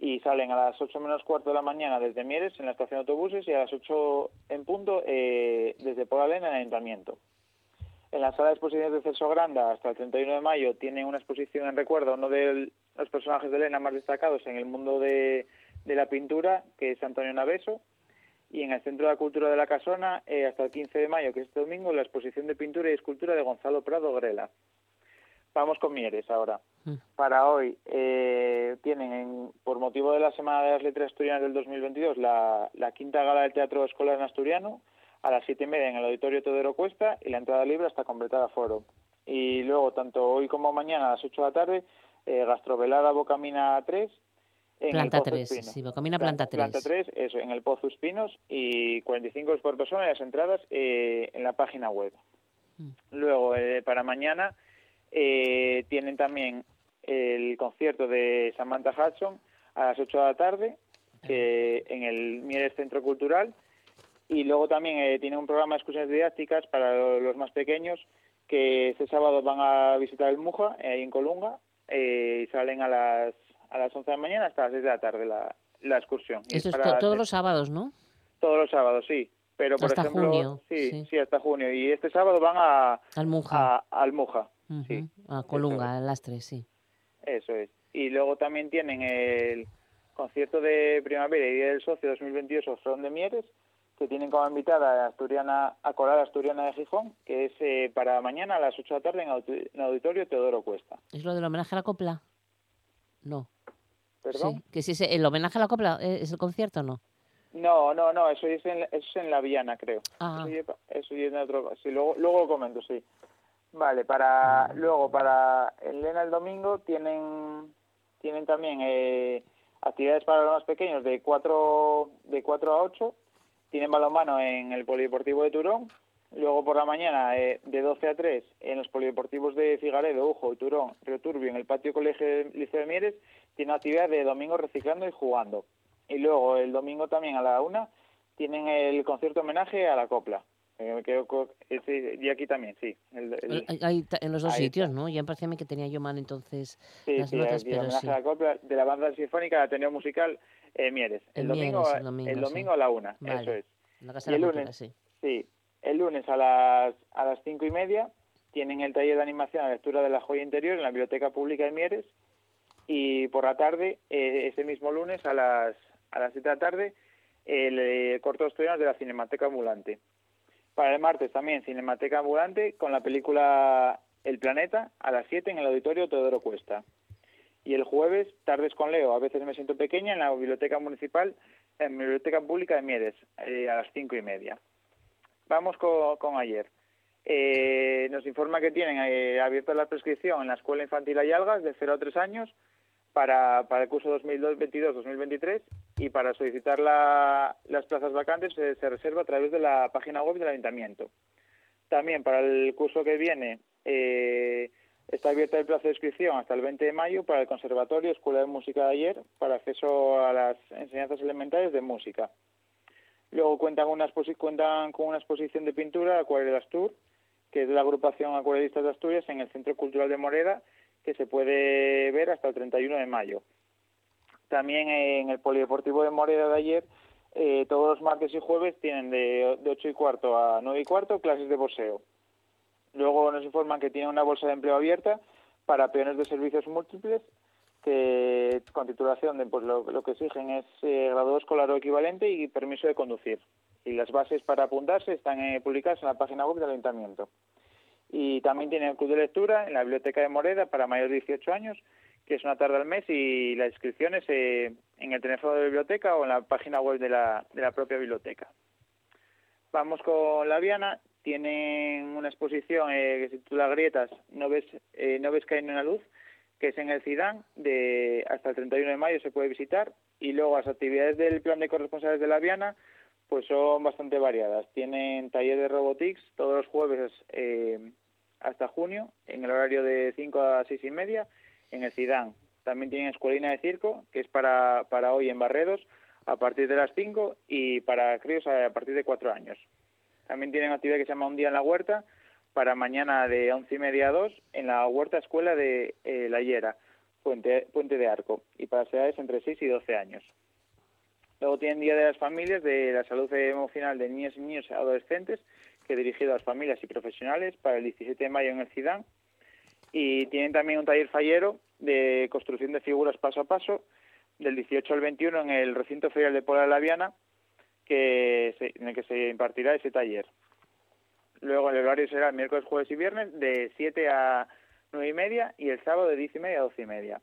y salen a las 8 menos cuarto de la mañana desde Mieres en la estación de autobuses y a las 8 en punto eh, desde Polalén en el Ayuntamiento. En la sala de exposiciones de Celso Granda hasta el 31 de mayo tienen una exposición en recuerdo a uno de los personajes de Elena más destacados en el mundo de, de la pintura, que es Antonio Naveso. Y en el Centro de la Cultura de la Casona, eh, hasta el 15 de mayo, que es este domingo, la exposición de pintura y escultura de Gonzalo Prado Grela. Vamos con Mieres ahora. Mm. Para hoy eh, tienen, en, por motivo de la Semana de las Letras Asturianas del 2022, la, la quinta gala del Teatro Escolar en Asturiano, a las siete y media en el Auditorio Teodoro Cuesta y la entrada libre hasta completar aforo. Y luego, tanto hoy como mañana a las 8 de la tarde, eh, Gastrovelada Bocamina 3. En planta el Pozo 3, Espino. sí, Bocamina planta 3. Planta 3, eso, en el Pozo Espinos y 45 euros por persona y las entradas eh, en la página web. Mm. Luego, eh, para mañana, eh, tienen también el concierto de Samantha Hudson a las 8 de la tarde que en el Mieres Centro Cultural y luego también eh, tiene un programa de excursiones didácticas para los más pequeños que este sábado van a visitar el Muja, ahí en Colunga, eh, y salen a las, a las 11 de la mañana hasta las 6 de la tarde la, la excursión. Eso es, to todos los sábados, ¿no? Todos los sábados, sí. Pero, por hasta ejemplo, junio. Sí, sí, sí, hasta junio. Y este sábado van a... Al Muja. A, al Muja, uh -huh. sí. A Colunga, a las 3, sí. Eso es. Y luego también tienen el concierto de primavera y Día del Socio 2022 Ostrón de Mieres, que tienen como invitada a Asturiana, a Coral Asturiana de Gijón, que es eh, para mañana a las 8 de la tarde en, en Auditorio Teodoro Cuesta. ¿Es lo del homenaje a la copla? No. ¿Perdón? Sí. ¿Que si es el homenaje a la copla es el concierto o no? No, no, no, eso es en, eso es en La Viana, creo. Ah. Eso, eso es en otro... Sí, luego, luego lo comento, sí. Vale, para luego para Elena el domingo tienen tienen también eh, actividades para los más pequeños de 4 de 4 a 8 tienen balonmano en el Polideportivo de Turón. Luego por la mañana, eh, de 12 a 3, en los polideportivos de Figaredo, Ujo y Turón, Río Turbio, en el patio Colegio de- Liceo de Mieres, tienen actividad de domingo reciclando y jugando. Y luego el domingo también a la una tienen el concierto homenaje a la copla. Me quedo co- ese- y aquí también, sí. el- el- Hay- hay ta- en los dos sitios, está. ¿no? Ya me parecía que tenía yo mal entonces Sí, las sí, notas, aquí, pero sí. a la copla de la banda sinfónica de Ateneo Musical eh, Mieres. El, domingo, Mieres, el domingo, el sí. domingo a la una, Vale. eso es. La Casa Y de el la lunes, Cultura, sí. El lunes a las a las cinco y media tienen el taller de animación a lectura de la joya interior en la Biblioteca Pública de Mieres y por la tarde, eh, ese mismo lunes a las a las siete de la tarde, el eh, corto estrenos de la Cinemateca Ambulante. Para el martes también Cinemateca Ambulante con la película El Planeta a las 7 en el Auditorio Teodoro Cuesta. Y el jueves, Tardes con Leo, a veces me siento pequeña, en la Biblioteca Municipal, en la Biblioteca Pública de Mieres, eh, a las cinco y media. Vamos con, con ayer. Eh, nos informa que tienen eh, abierta la prescripción en la Escuela Infantil Ayalgas de 0 a 3 años para, el curso 2022-2023 y para solicitar la- las plazas vacantes eh, se reserva a través de la página web del Ayuntamiento. También para el curso que viene eh, está abierta el plazo de inscripción hasta el 20 de mayo para el Conservatorio Escuela de Música de ayer para acceso a las enseñanzas elementales de música. Luego cuentan, una cuentan con una exposición de pintura, Acuarelas Tour, que es de la agrupación Acuarelistas de Asturias en el Centro Cultural de Moreda, que se puede ver hasta el 31 de mayo. También en el Polideportivo de Moreda de ayer, eh, todos los martes y jueves tienen de, de 8 y cuarto a 9 y cuarto clases de boxeo. Luego nos informan que tienen una bolsa de empleo abierta para peones de servicios múltiples que con titulación de pues lo, lo que exigen es eh, graduado escolar o equivalente y permiso de conducir. Y las bases para apuntarse están eh, publicadas en la página web del ayuntamiento. Y también tienen el club de lectura en la biblioteca de Moreda para mayores de 18 años, que es una tarde al mes y la inscripción es eh, en el teléfono de la biblioteca o en la página web de la, de la propia biblioteca. Vamos con la Viana. Tienen una exposición eh, que se titula Grietas, no ves, eh, no ves caer ni una luz, que es en el Cidán, de hasta el 31 de mayo se puede visitar. Y luego las actividades del plan de corresponsales de la Viana pues son bastante variadas. Tienen taller de robotics todos los jueves eh, hasta junio, en el horario de 5 a 6 y media, en el Cidán. También tienen escuelina de circo, que es para, para hoy en Barredos, a partir de las 5 y para críos a partir de 4 años. También tienen actividad que se llama Un día en la huerta, para mañana de 11 y media a 2, en la huerta escuela de eh, La Hiera, Puente, Puente de Arco, y para las edades entre 6 y 12 años. Luego tienen Día de las Familias de la Salud Emocional de Niños y Niños Adolescentes, que dirigido a las familias y profesionales para el 17 de mayo en el CIDAN. Y tienen también un taller fallero de construcción de figuras paso a paso del 18 al 21 en el recinto ferial de Pola de la Viana, que se- en el que se impartirá ese taller. Luego el horario será miércoles, jueves y viernes de 7 a 9 y media y el sábado de 10 y media a 12 y media.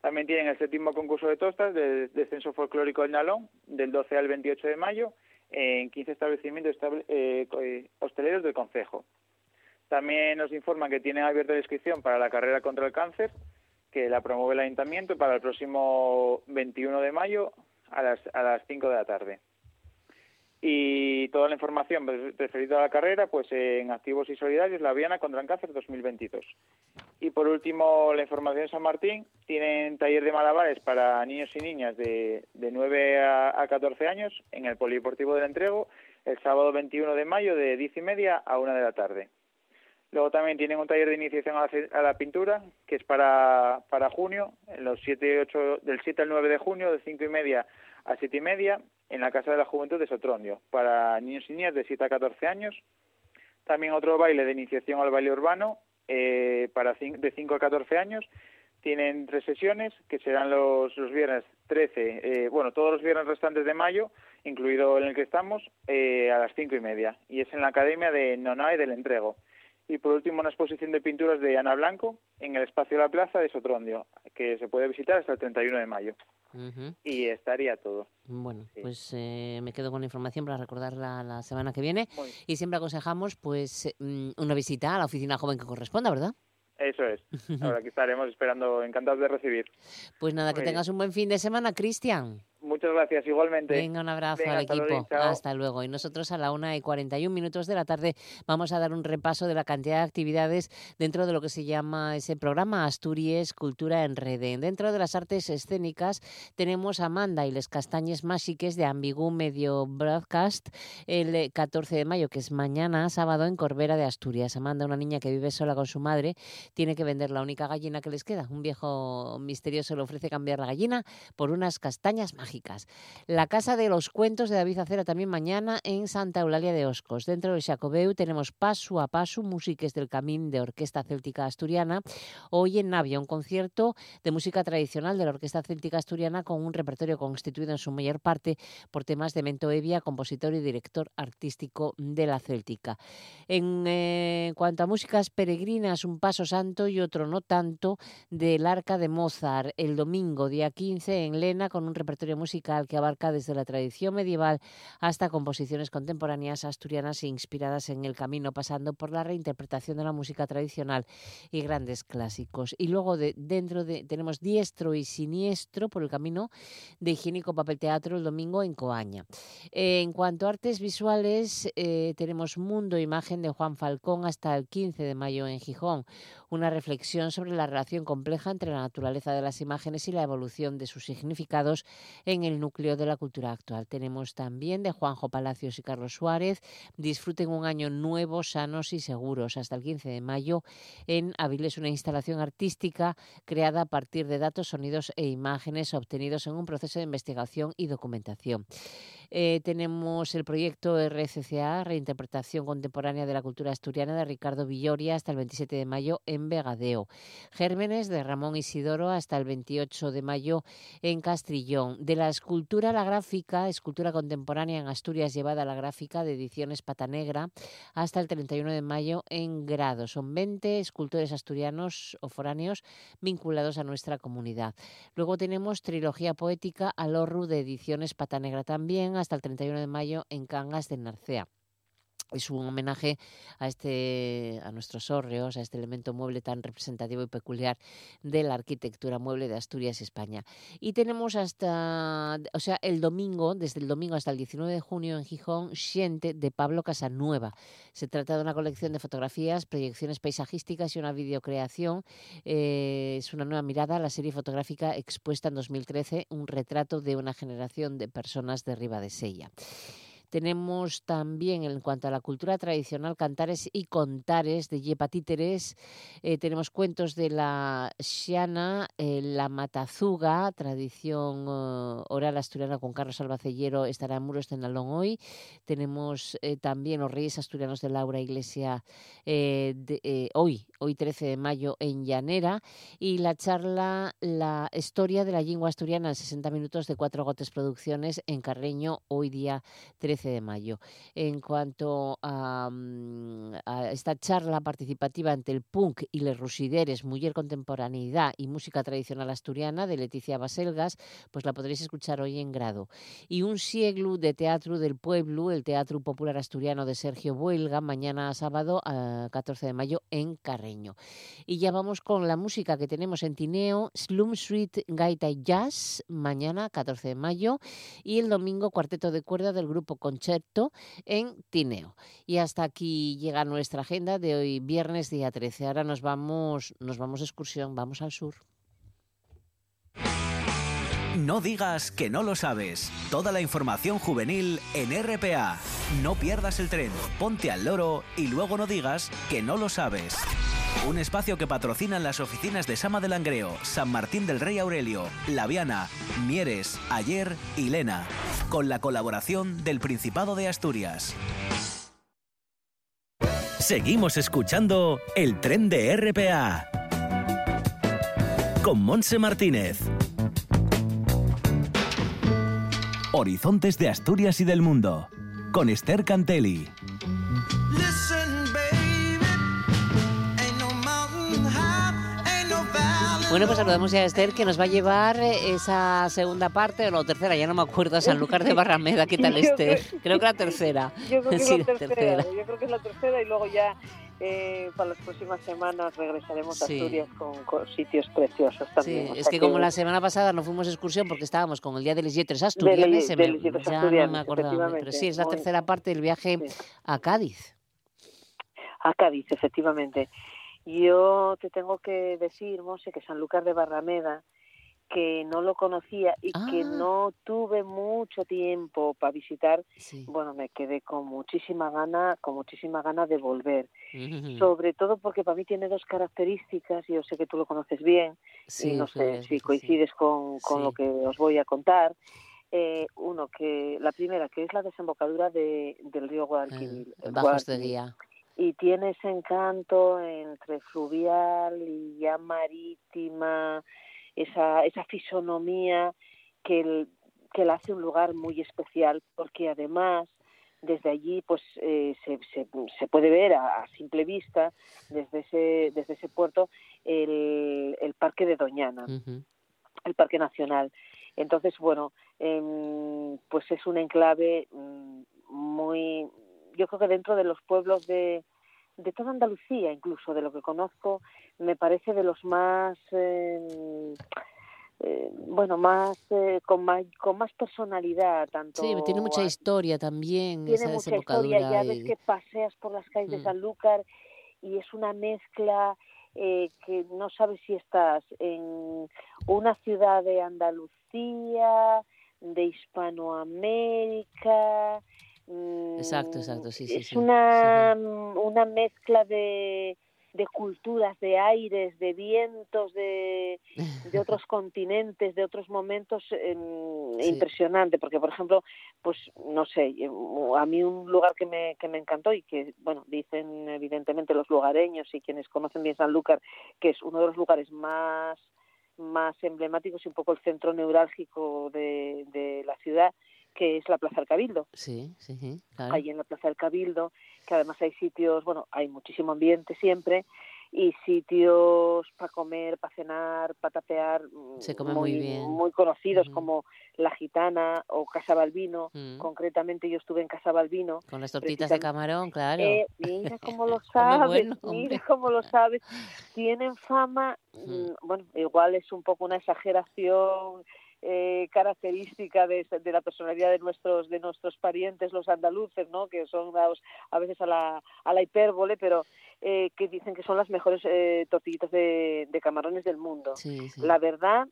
También tienen el séptimo concurso de tostas del descenso folclórico del Nalón del 12 al 28 de mayo en 15 establecimientos estable- eh, eh, hosteleros del Concejo. También nos informan que tienen abierta la inscripción para la carrera contra el cáncer, que la promueve el Ayuntamiento para el próximo 21 de mayo a las, a las 5 de la tarde. Y toda la información referida a la carrera, pues en Activos y Solidarios, la Viana contra Cáncer 2022. Y por último, la información San Martín, tienen taller de malabares para niños y niñas de, de 9 a, a 14 años en el Polideportivo del Entrego el sábado 21 de mayo de 10 y media a 1 de la tarde. Luego también tienen un taller de iniciación a la, ce- a la pintura, que es para, para junio, en los 7 y 8, del 7 al 9 de junio, de 5 y media a 7 y media, en la Casa de la Juventud de Sotrondio, para niños y niñas de 7 a 14 años. También otro baile de iniciación al baile urbano, eh, para de 5 a 14 años. Tienen tres sesiones, que serán los, los viernes 13, eh, bueno, todos los viernes restantes de mayo, incluido en el que estamos, eh, a las 5 y media. Y es en la Academia de Nonae del Entrego. Y por último, una exposición de pinturas de Ana Blanco en el espacio de la plaza de Sotrondio, que se puede visitar hasta el 31 de mayo. Y estaría todo. Bueno, pues eh, me quedo con la información para recordarla la semana que viene. Y siempre aconsejamos pues mm, una visita a la oficina joven que corresponda, ¿verdad? Eso es. Ahora aquí estaremos esperando, encantados de recibir. Pues nada, Muy que bien. tengas un buen fin de semana, Cristian. Muchas gracias, igualmente. Venga, un abrazo Venga, al hasta equipo. Hasta luego. Y nosotros a la una y 41 minutos de la tarde vamos a dar un repaso de la cantidad de actividades dentro de lo que se llama ese programa Asturias Cultura en Rede. Dentro de las artes escénicas tenemos a Amanda y les castañes máxiques de Ambigú Medio Broadcast el eh, 14 de mayo, que es mañana sábado en Corbera de Asturias. Amanda, una niña que vive sola con su madre, tiene que vender la única gallina que les queda. Un viejo misterioso le ofrece cambiar la gallina por unas castañas mágicas. La Casa de los Cuentos de David Acera también mañana en Santa Eulalia de Oscos. Dentro del Xacobeu tenemos Paso a Paso, músiques del Camín de Orquesta Céltica Asturiana. Hoy en Navia, un concierto de música tradicional de la Orquesta Céltica Asturiana con un repertorio constituido en su mayor parte por temas de Mento Evia, compositor y director artístico de la Céltica. En eh, cuanto a músicas peregrinas, un paso santo y otro no tanto del Arca de Mozart, el domingo, día 15, en Lena, con un repertorio musical que abarca desde la tradición medieval hasta composiciones contemporáneas asturianas e inspiradas en el camino, pasando por la reinterpretación de la música tradicional y grandes clásicos. Y luego de, dentro de, tenemos Diestro y Siniestro por el camino de Higiénico Papel Teatro el domingo en Coaña. En cuanto a artes visuales, eh, tenemos Mundo Imagen de Juan Falcón hasta el 15 de mayo en Gijón, una reflexión sobre la relación compleja entre la naturaleza de las imágenes y la evolución de sus significados en el núcleo de la cultura actual. Tenemos también de Juanjo Palacios y Carlos Suárez, disfruten un año nuevo, sanos y seguros, hasta el 15 de mayo en Avilés, una instalación artística creada a partir de datos, sonidos e imágenes obtenidos en un proceso de investigación y documentación. Eh, tenemos el proyecto RCCA, Reinterpretación Contemporánea de la Cultura Asturiana, de Ricardo Villoria, hasta el 27 de mayo en Vegadeo. Gérmenes, de Ramón Isidoro, hasta el 28 de mayo en Castrillón. De la escultura a la gráfica, escultura contemporánea en Asturias llevada a la gráfica de Ediciones Pata Negra, hasta el 31 de mayo en Grado. Son 20 escultores asturianos o foráneos vinculados a nuestra comunidad. Luego tenemos Trilogía Poética al Orru de Ediciones Pata Negra también, hasta el 31 de mayo en Cangas de Narcea es un homenaje a este a nuestros hórreos, a este elemento mueble tan representativo y peculiar de la arquitectura mueble de Asturias, España. Y tenemos hasta, o sea, el domingo, desde el domingo hasta el 19 de junio en Gijón, Siente de Pablo Casanueva. Se trata de una colección de fotografías, proyecciones paisajísticas y una videocreación. Eh, es una nueva mirada a la serie fotográfica expuesta en 2013, un retrato de una generación de personas de Riva de Sella. Tenemos también, en cuanto a la cultura tradicional, cantares y contares de Yepa Títeres. Eh, tenemos cuentos de la Xiana, eh, la Matazuga, tradición uh, oral asturiana con Carlos Albacellero, estará en Muros de Nalón hoy. Tenemos eh, también los Reyes Asturianos de Laura Iglesia hoy, hoy 13 de mayo en Llanera. Y la charla La historia de la lengua asturiana en 60 minutos de Cuatro Gotes Producciones en Carreño, hoy día 13 de mayo. En cuanto a, a, esta charla participativa ante el punk y les rusideres, mujer contemporaneidad y música tradicional asturiana de Leticia Baselgas, pues la podréis escuchar hoy en grado. Y un siglo de teatro del pueblo, el Teatro Popular Asturiano de Sergio Buelga, mañana sábado a 14 de mayo en Carreño. Y ya vamos con la música que tenemos en Tineo, Slum Street Gaita Jazz, mañana 14 de mayo, y el domingo cuarteto de cuerda del grupo Concerto en Tineo. Y hasta aquí llega nuestra agenda de hoy, viernes día 13. Ahora nos vamos, nos vamos excursión, vamos al sur. No digas que no lo sabes. Toda la información juvenil en RPA. No pierdas el tren, ponte al loro y luego no digas que no lo sabes. Un espacio que patrocinan las oficinas de Sama del Langreo, San Martín del Rey Aurelio, Laviana, Mieres, Ayer y Lena, con la colaboración del Principado de Asturias. Seguimos escuchando el tren de RPA con Monse Martínez. Horizontes de Asturias y del Mundo, con Esther Cantelli. Bueno, pues saludamos ya a Esther que nos va a llevar esa segunda parte o la tercera, ya no me acuerdo, a Sanlúcar de Barrameda. ¿Qué tal, Esther? Creo que la tercera. Yo creo que sí, es la tercera, Yo creo que es la tercera y luego ya eh, para las próximas semanas regresaremos a Sí. Asturias con, con sitios preciosos Sí, también. o es que como la semana pasada no fuimos de excursión porque estábamos con el Día de les Yetres De Asturianes, les- se de me- ya no Asturianes, me acordaba. Pero sí, es la muy- tercera parte del viaje a Cádiz. A Cádiz, efectivamente. Yo te tengo que decir, Monse, que Sanlúcar de Barrameda, que no lo conocía y que Ah. no tuve mucho tiempo para visitar, bueno, me quedé con muchísima gana, con muchísima gana de volver. Sobre todo porque para mí tiene dos características, y yo sé que tú lo conoces bien, Sí, y no sé si sí. coincides con, con lo que os voy a contar. Eh, uno, que la primera, que es la desembocadura de, del río Guadalquivir. de Guadalquivir. Y tiene ese encanto entre fluvial y ya marítima, esa, esa fisonomía que, el- que la hace un lugar muy especial, porque además desde allí pues eh, se, se, se puede ver a, a simple vista desde ese desde ese puerto el, el parque de Doñana el Parque Nacional. Entonces, bueno, em, pues es un enclave mm, muy, yo creo que dentro de los pueblos de, de toda Andalucía, incluso de lo que conozco, me parece de los más, em, eh, bueno, más, eh, con más, con más personalidad, tanto Sí, tiene mucha historia también, tiene esa mucha historia, ya ves que paseas por las calles de Mm. Sanlúcar y es una mezcla eh, que no sabes si estás en una ciudad de Andalucía, de Hispanoamérica. Mm, Exacto, exacto, sí, sí, es sí, una, mm, una mezcla de, de culturas, de aires, de vientos, de, de otros continentes, de otros momentos em, Sí. impresionante, porque por ejemplo, pues no sé, a mí un lugar que me, que me encantó y que, bueno, dicen evidentemente los lugareños y quienes conocen bien Sanlúcar, que es uno de los lugares más más emblemáticos y un poco el centro neurálgico de, de la ciudad, que es la Plaza del Cabildo Sí, sí, sí, claro. ahí en la Plaza del Cabildo, que además hay sitios, bueno, hay muchísimo ambiente siempre, y sitios para comer, para cenar, para tapear, mm, Se come muy bien. muy conocidos como La Gitana o Casa Balbino. Mm. Concretamente yo estuve en Casa Balbino. Con las tortitas de camarón, claro. Eh, mira cómo lo sabes, bueno, mira cómo lo sabes. Tienen fama, mm, bueno, igual es un poco una exageración eh, característica de, de la personalidad de nuestros de nuestros parientes los andaluces, ¿no? Que son dados a veces a la, a la hipérbole, pero eh, que dicen que son las mejores eh, tortillitas de, de camarones del mundo. Sí, sí. La verdad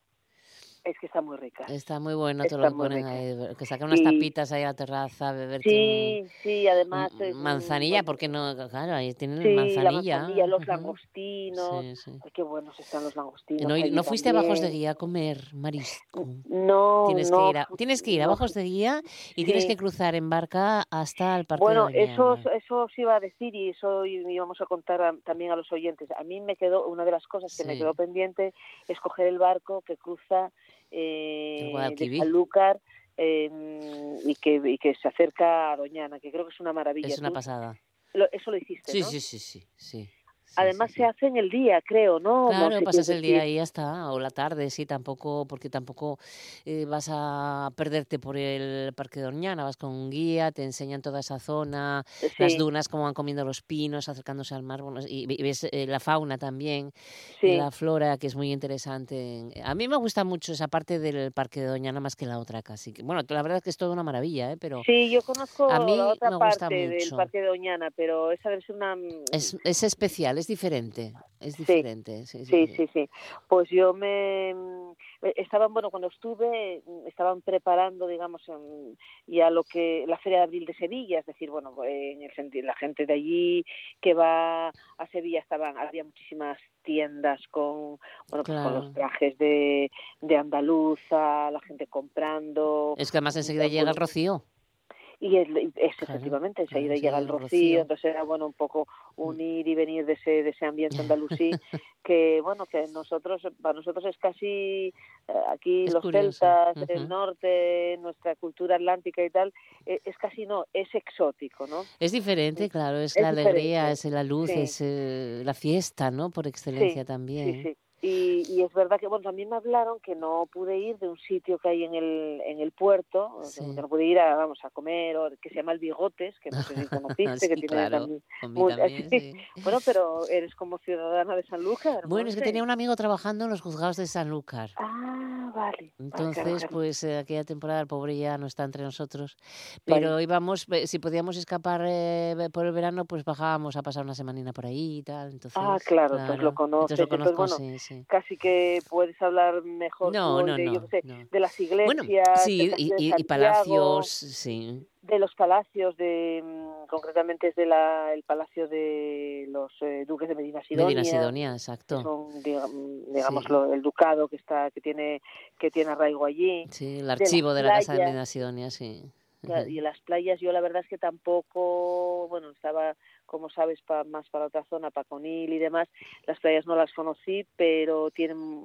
es que está muy rica. Está muy bueno, te Está lo ponen rica. ahí, que sacan unas tapitas ahí a la terraza, beberte Sí, sí, además un- es, manzanilla, porque no, claro, ahí tienen Sí, manzanilla. la manzanilla, los langostinos. Sí, sí. Ay, qué buenos están los langostinos. No, no fuiste a Bajos de. Guía a comer marisco. No, Tienes, no, que, ir a, tienes que ir a Bajos de Guía y tienes que cruzar en barca hasta el Parque Bueno, de eso, eso os iba a decir y eso íbamos a contar a- también a los oyentes. A mí me quedó, una de las cosas que me quedó pendiente es coger el barco que cruza eh, de. Sanlúcar eh, y, que, y que se acerca a Doñana, que creo que es una maravilla. Es una pasada. lo- eso lo hiciste, Sí, ¿no? sí, sí, sí, sí. Además se hace en el día, creo, ¿no? No Claro, sé, pasas el día y ya está, o la tarde, sí, tampoco, porque tampoco eh, vas a perderte por el Parque de Doñana, vas con un guía, te enseñan toda esa zona, las Sí. dunas, cómo van comiendo los pinos, acercándose al mar, bueno, y, y ves eh, la fauna también, la flora, que es muy interesante. A mí me gusta mucho esa parte del Parque de Doñana más que la otra casi. que- Bueno, la verdad es que es toda una maravilla, ¿eh? pero Sí, yo conozco a mí la otra me gusta parte del. Parque de Doñana, pero esa debe ser una... es, es especial, es diferente, es diferente. Sí, sí, Sí, sí. sí, sí. Pues yo me eh, estaban, bueno, cuando estuve mm, estaban preparando, digamos, ya lo que la Feria de Abril de Sevilla, es decir, bueno, eh, en el sentido la gente de allí que va a Sevilla estaban había muchísimas tiendas con bueno, pues con los trajes de de andaluza, la gente comprando. Es que además enseguida llega el rocío. Y es, es efectivamente, enseguida claro, llega el rocío, rocío. entonces era bueno un poco unir y venir de ese, de ese ambiente andalusí, que bueno, que nosotros, para nosotros es casi eh, aquí Es los curioso, celtas, ujú. el norte, nuestra cultura atlántica y tal, eh, es casi no, es exótico, ¿no? Es diferente, claro, es, Es la alegría, es la luz, sí. es eh, la fiesta, ¿no? Por excelencia también. Sí, sí. Y, y es verdad que, bueno, también me hablaron que no pude ir de un sitio que hay en el, en el puerto, Sí. que no pude ir a, vamos, a comer, o que se llama el Bigotes, que no sé si conociste, que Sí, tiene claro, también... con mí muy- también, sí. Bueno, pero eres como ciudadana de Sanlúcar. Bueno, es que tenía un amigo trabajando en los juzgados de Sanlúcar. Ah, vale, claro, Entonces, claro. pues eh, aquella temporada el pobre ya no está entre nosotros. Vale. Pero íbamos, si podíamos escapar eh, por el verano, pues bajábamos a pasar una semanina por ahí y tal. Entonces, Ah, claro, entonces lo conoces. Entonces lo entonces, conozco, bueno, sí, sí. casi que puedes hablar mejor No, tú no, de, no, sé, las iglesias, Bueno, sí, del y, Castillo de y- palacios, sí. De los palacios, de mm, concretamente es de la, el palacio de los eh, duques de Medina Sidonia. Medina Sidonia, exacto. son, digam- digamos, lo- el ducado que está que tiene que tiene arraigo allí. Sí, el archivo de la Casa de. Medina Sidonia, sí. Y en las playas yo la verdad es que tampoco, bueno, estaba, como sabes, pa- más para otra zona, para Conil y demás. Las playas no las conocí, pero tienen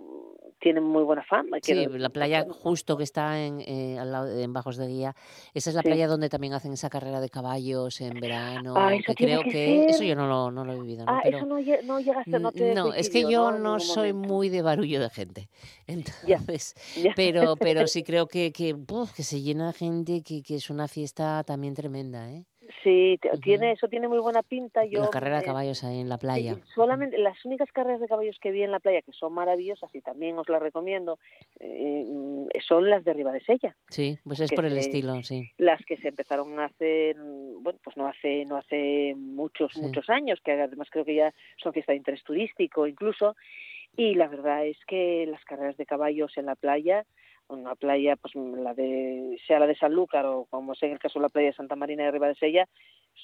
tienen muy buena fama. Sí, quiero- la playa justo que está en, eh, al lado, en Bajos de Guía, esa es la Sí. playa donde también hacen esa carrera de caballos en verano, Ah, eso que creo que que, eso yo no lo, no lo he vivido, ¿no? Ah, Pero, eso no, lle- no llegaste, no te no, es que yo ¿no? Soy momento. muy de barullo de gente, entonces, ya. pero, pero sí creo que, que, uf, que se llena de gente, que, que es una fiesta también tremenda, ¿eh? Sí, te- tiene, eso tiene muy buena pinta. Yo, la carrera de eh, caballos ahí en la playa. Solamente las únicas carreras de caballos que vi en la playa, que son maravillosas y también os las recomiendo, eh, mm, son las de Ribadesella. Sí, pues es por el se- estilo, sí. Las que se empezaron mm, bueno, pues no hace, no hace muchos, Sí. muchos años, que además creo que ya son fiesta de interés turístico incluso. Y la verdad es que las carreras de caballos en la playa, una playa, pues la de, sea la de Sanlúcar o como sea en el caso de la playa de Santa Marina de Ribadesella,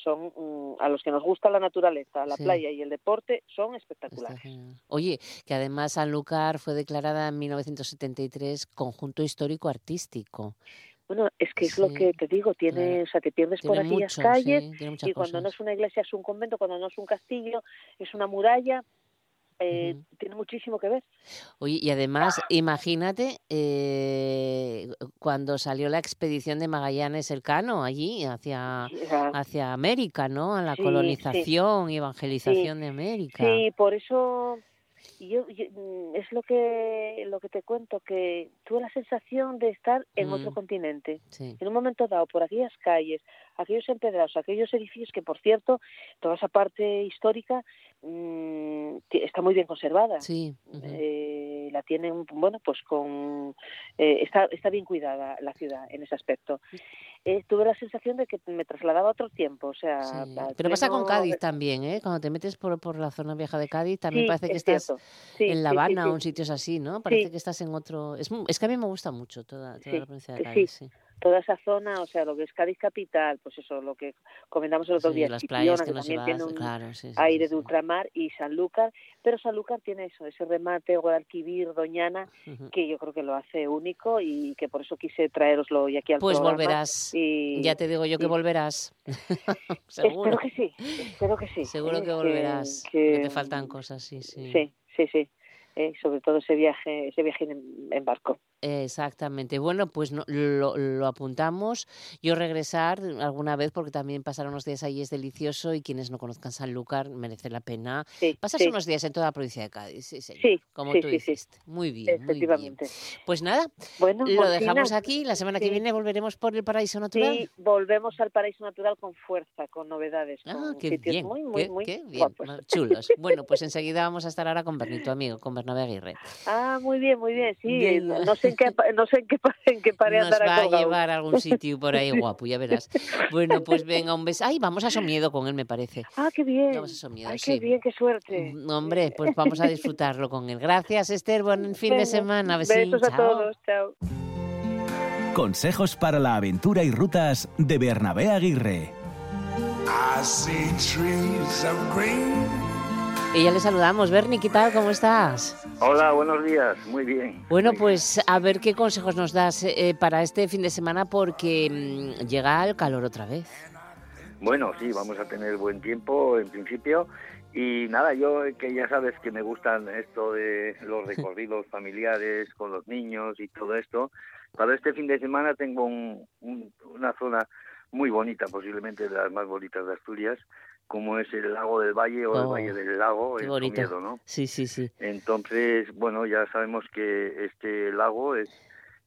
son mm, a los que nos gusta la naturaleza, la Sí. playa y el deporte, son espectaculares. Oye, que además Sanlúcar fue declarada en 1973 conjunto histórico artístico. Bueno, es que es lo que te digo, tiene, claro. o sea, te pierdes por aquellas mucho, calles sí, y cuando no es una iglesia es un convento, cuando no es un castillo es una muralla, eh, tiene muchísimo que ver. Oye, y además, imagínate eh, cuando salió la expedición de Magallanes Elcano allí hacia, hacia América, ¿no? A la Sí, sí. colonización y evangelización de América. Sí, por eso yo, yo, mm, es lo que lo que te cuento que tuve la sensación de estar en otro Mm. continente. Sí. En un momento dado, por aquellas calles, aquellos empedrados, aquellos edificios que, por cierto, toda esa parte histórica mm, está muy bien conservada. Sí. Eh, la tienen, bueno, pues con eh, está está bien cuidada la ciudad en ese aspecto. Eh, tuve la sensación de que me trasladaba a otro tiempo, o sea, Sí, Pero pasa con Cádiz también, ¿eh? Cuando te metes por, por la zona vieja de Cádiz, también Sí, parece que es estás. Sí, en La Habana o en sitios así, ¿no? Parece que estás en otro... Es, es que a mí me gusta mucho toda, toda la provincia de sí, Cádiz, sí. Toda esa zona, o sea, lo que es Cádiz capital, pues eso, lo que comentamos el otro Sí, día, las Chipiona, playas que, que no también tiene un claro, sí, sí, aire sí, de ultramar, y Sanlúcar, pero Sanlúcar tiene eso, ese remate Guadalquivir, Doñana, Ujú. que yo creo que lo hace único y que por eso quise traeroslo hoy aquí al Pues programa. volverás. Y, Ya te digo yo que volverás. Seguro. Espero que sí, espero que sí. Seguro ¿eh? que volverás. que- porque te faltan cosas, sí, sí. Sí, sí, sí. eh, sobre todo ese viaje, ese viaje en, en barco. Exactamente. Bueno, pues no- lo, lo apuntamos. Yo regresar alguna vez porque también pasar unos días ahí es delicioso y quienes no conozcan Sanlúcar merece la pena. Pasas sí. unos días en toda la provincia de Cádiz, sí, señor, Sí, como tú dijiste. Muy bien, muy bien. Efectivamente. Pues nada, Bueno, lo Martina, dejamos aquí. La semana que viene volveremos por el paraíso natural. Sí, volvemos al paraíso natural con fuerza, con novedades, Ah, con qué bien, muy, muy, qué, muy qué bien, chulos. Bueno, pues enseguida vamos a estar ahora con Bernie, tu amigo, con Bernabé Aguirre. Ah, muy bien, muy bien, sí. Venga. No sé en qué, pa- no sé en qué, en qué Nos va a colgado. llevar a algún sitio por ahí guapo, ya verás. Bueno, pues venga, un beso. Ay, vamos a Somiedo con él, me parece. Ah, qué bien. Vamos a Somiedo, Ay, sí. qué bien, qué suerte. Mm, Hombre, pues vamos a disfrutarlo con él. Gracias, Esther. Buen fin de semana. Besín, Besos a chao. todos, chao. Consejos para la aventura y rutas de Bernabé Aguirre. I see trees of green. Y ya le saludamos. Bernie, ¿qué tal? ¿Cómo estás? Hola, buenos días. Muy bien. Bueno, pues a ver qué consejos nos das eh, para este fin de semana porque mm, llega el calor otra vez. Bueno, sí, vamos a tener buen tiempo en principio. Y nada, yo que ya sabes que me gustan esto de los recorridos familiares con los niños y todo esto. Para este fin de semana tengo un- un- una zona muy bonita, posiblemente de las más bonitas de Asturias, como es el lago del Valle o el Oh, Valle del Lago, qué en bonito. ¿no? Sí, sí, sí. Entonces, bueno, ya sabemos que este lago es,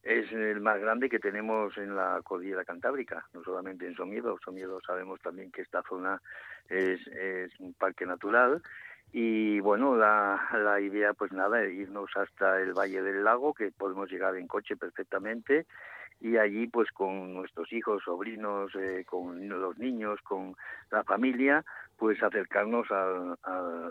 es el más grande que tenemos en la cordillera cantábrica, no solamente en Somiedo. Somiedo sabemos también que esta zona es, es un parque natural. Y bueno, la, la idea, pues nada, es irnos hasta el Valle del Lago, que podemos llegar en coche perfectamente, y allí, pues con nuestros hijos, sobrinos, eh, con los niños, con la familia, pues acercarnos al,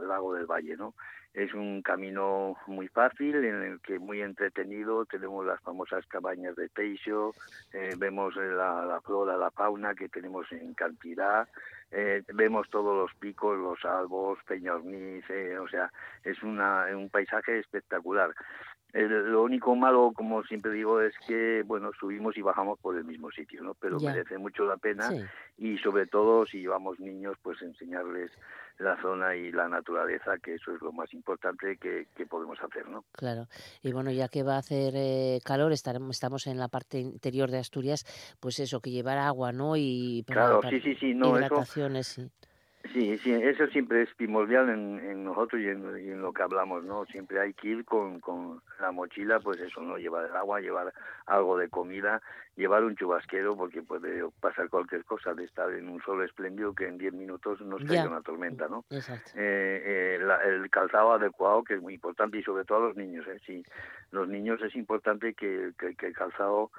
Lago del Valle, ¿no? Es un camino muy fácil, en el que muy entretenido tenemos las famosas cabañas de Teixo, eh, vemos eh, la, flora, la fauna que tenemos en cantidad, eh, vemos todos los picos, los albos, Peñorniz, o sea, es una, un paisaje espectacular. El- lo único malo, como siempre digo, es que, bueno, subimos y bajamos por el mismo sitio, ¿no? Pero Ya. merece mucho la pena Sí. y sobre todo si llevamos niños, pues enseñarles la zona y la naturaleza, que eso es lo más importante que, que podemos hacer, ¿no? Claro. Y bueno, ya que va a hacer eh, calor, estaremos, estamos en la parte interior de Asturias, pues eso, que llevar agua, ¿no? Y para- Claro, para sí, sí, sí, no, eso- hidrataciones, sí. Sí, sí, eso siempre es primordial en, en nosotros y en, y en lo que hablamos, ¿no? Siempre hay que ir con, con la mochila, pues eso, ¿no? Llevar el agua, llevar algo de comida, llevar un chubasquero, porque puede pasar cualquier cosa de estar en un sol espléndido que en 10 minutos nos caiga una tormenta, ¿no? Exacto. eh, eh, la- el calzado adecuado, que es muy importante, y sobre todo a los niños. ¿eh? Sí, los niños es importante que, que, que el calzado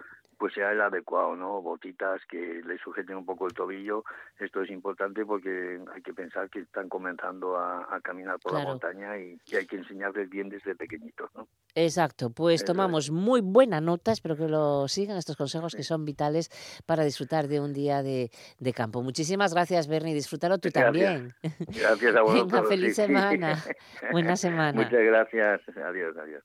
pues sea el adecuado, ¿no? Botitas que le sujeten un poco el tobillo. Esto es importante porque hay que pensar que están comenzando a, a caminar por la montaña y, y hay que enseñarles bien desde pequeñitos, ¿no? Exacto, pues Eso es. tomamos muy buena nota, espero que lo sigan estos consejos que son vitales para disfrutar de un día de, de campo. Muchísimas gracias, Bernie, disfrútalo tú también. Gracias a vosotros. Venga, feliz sí. semana. Buena semana. Muchas gracias. Adiós, adiós.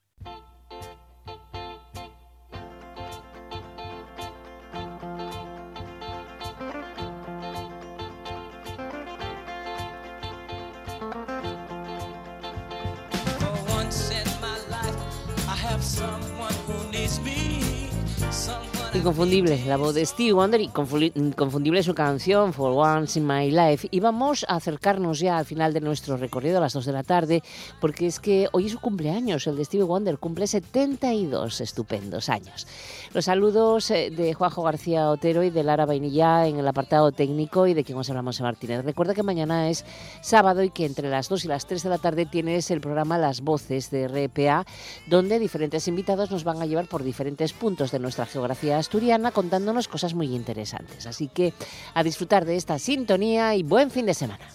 Inconfundible la voz de Stevie Wonder y inconfundible su canción For Once in My Life. Y vamos a acercarnos ya al final de nuestro recorrido a las 2 de la tarde, porque es que hoy es su cumpleaños, el de Stevie Wonder, cumple 72 estupendos años. Los saludos eh, de Juanjo García Otero y de Lara Vainilla en el apartado técnico y de quien os hablamos, Martínez. Recuerda que mañana es sábado y que entre las 2 y las 3 de la tarde tienes el programa Las Voces de RPA, donde diferentes invitados nos van a llevar por diferentes puntos de nuestra geografía asturiana contándonos cosas muy interesantes. Así que a disfrutar de esta sintonía y buen fin de semana.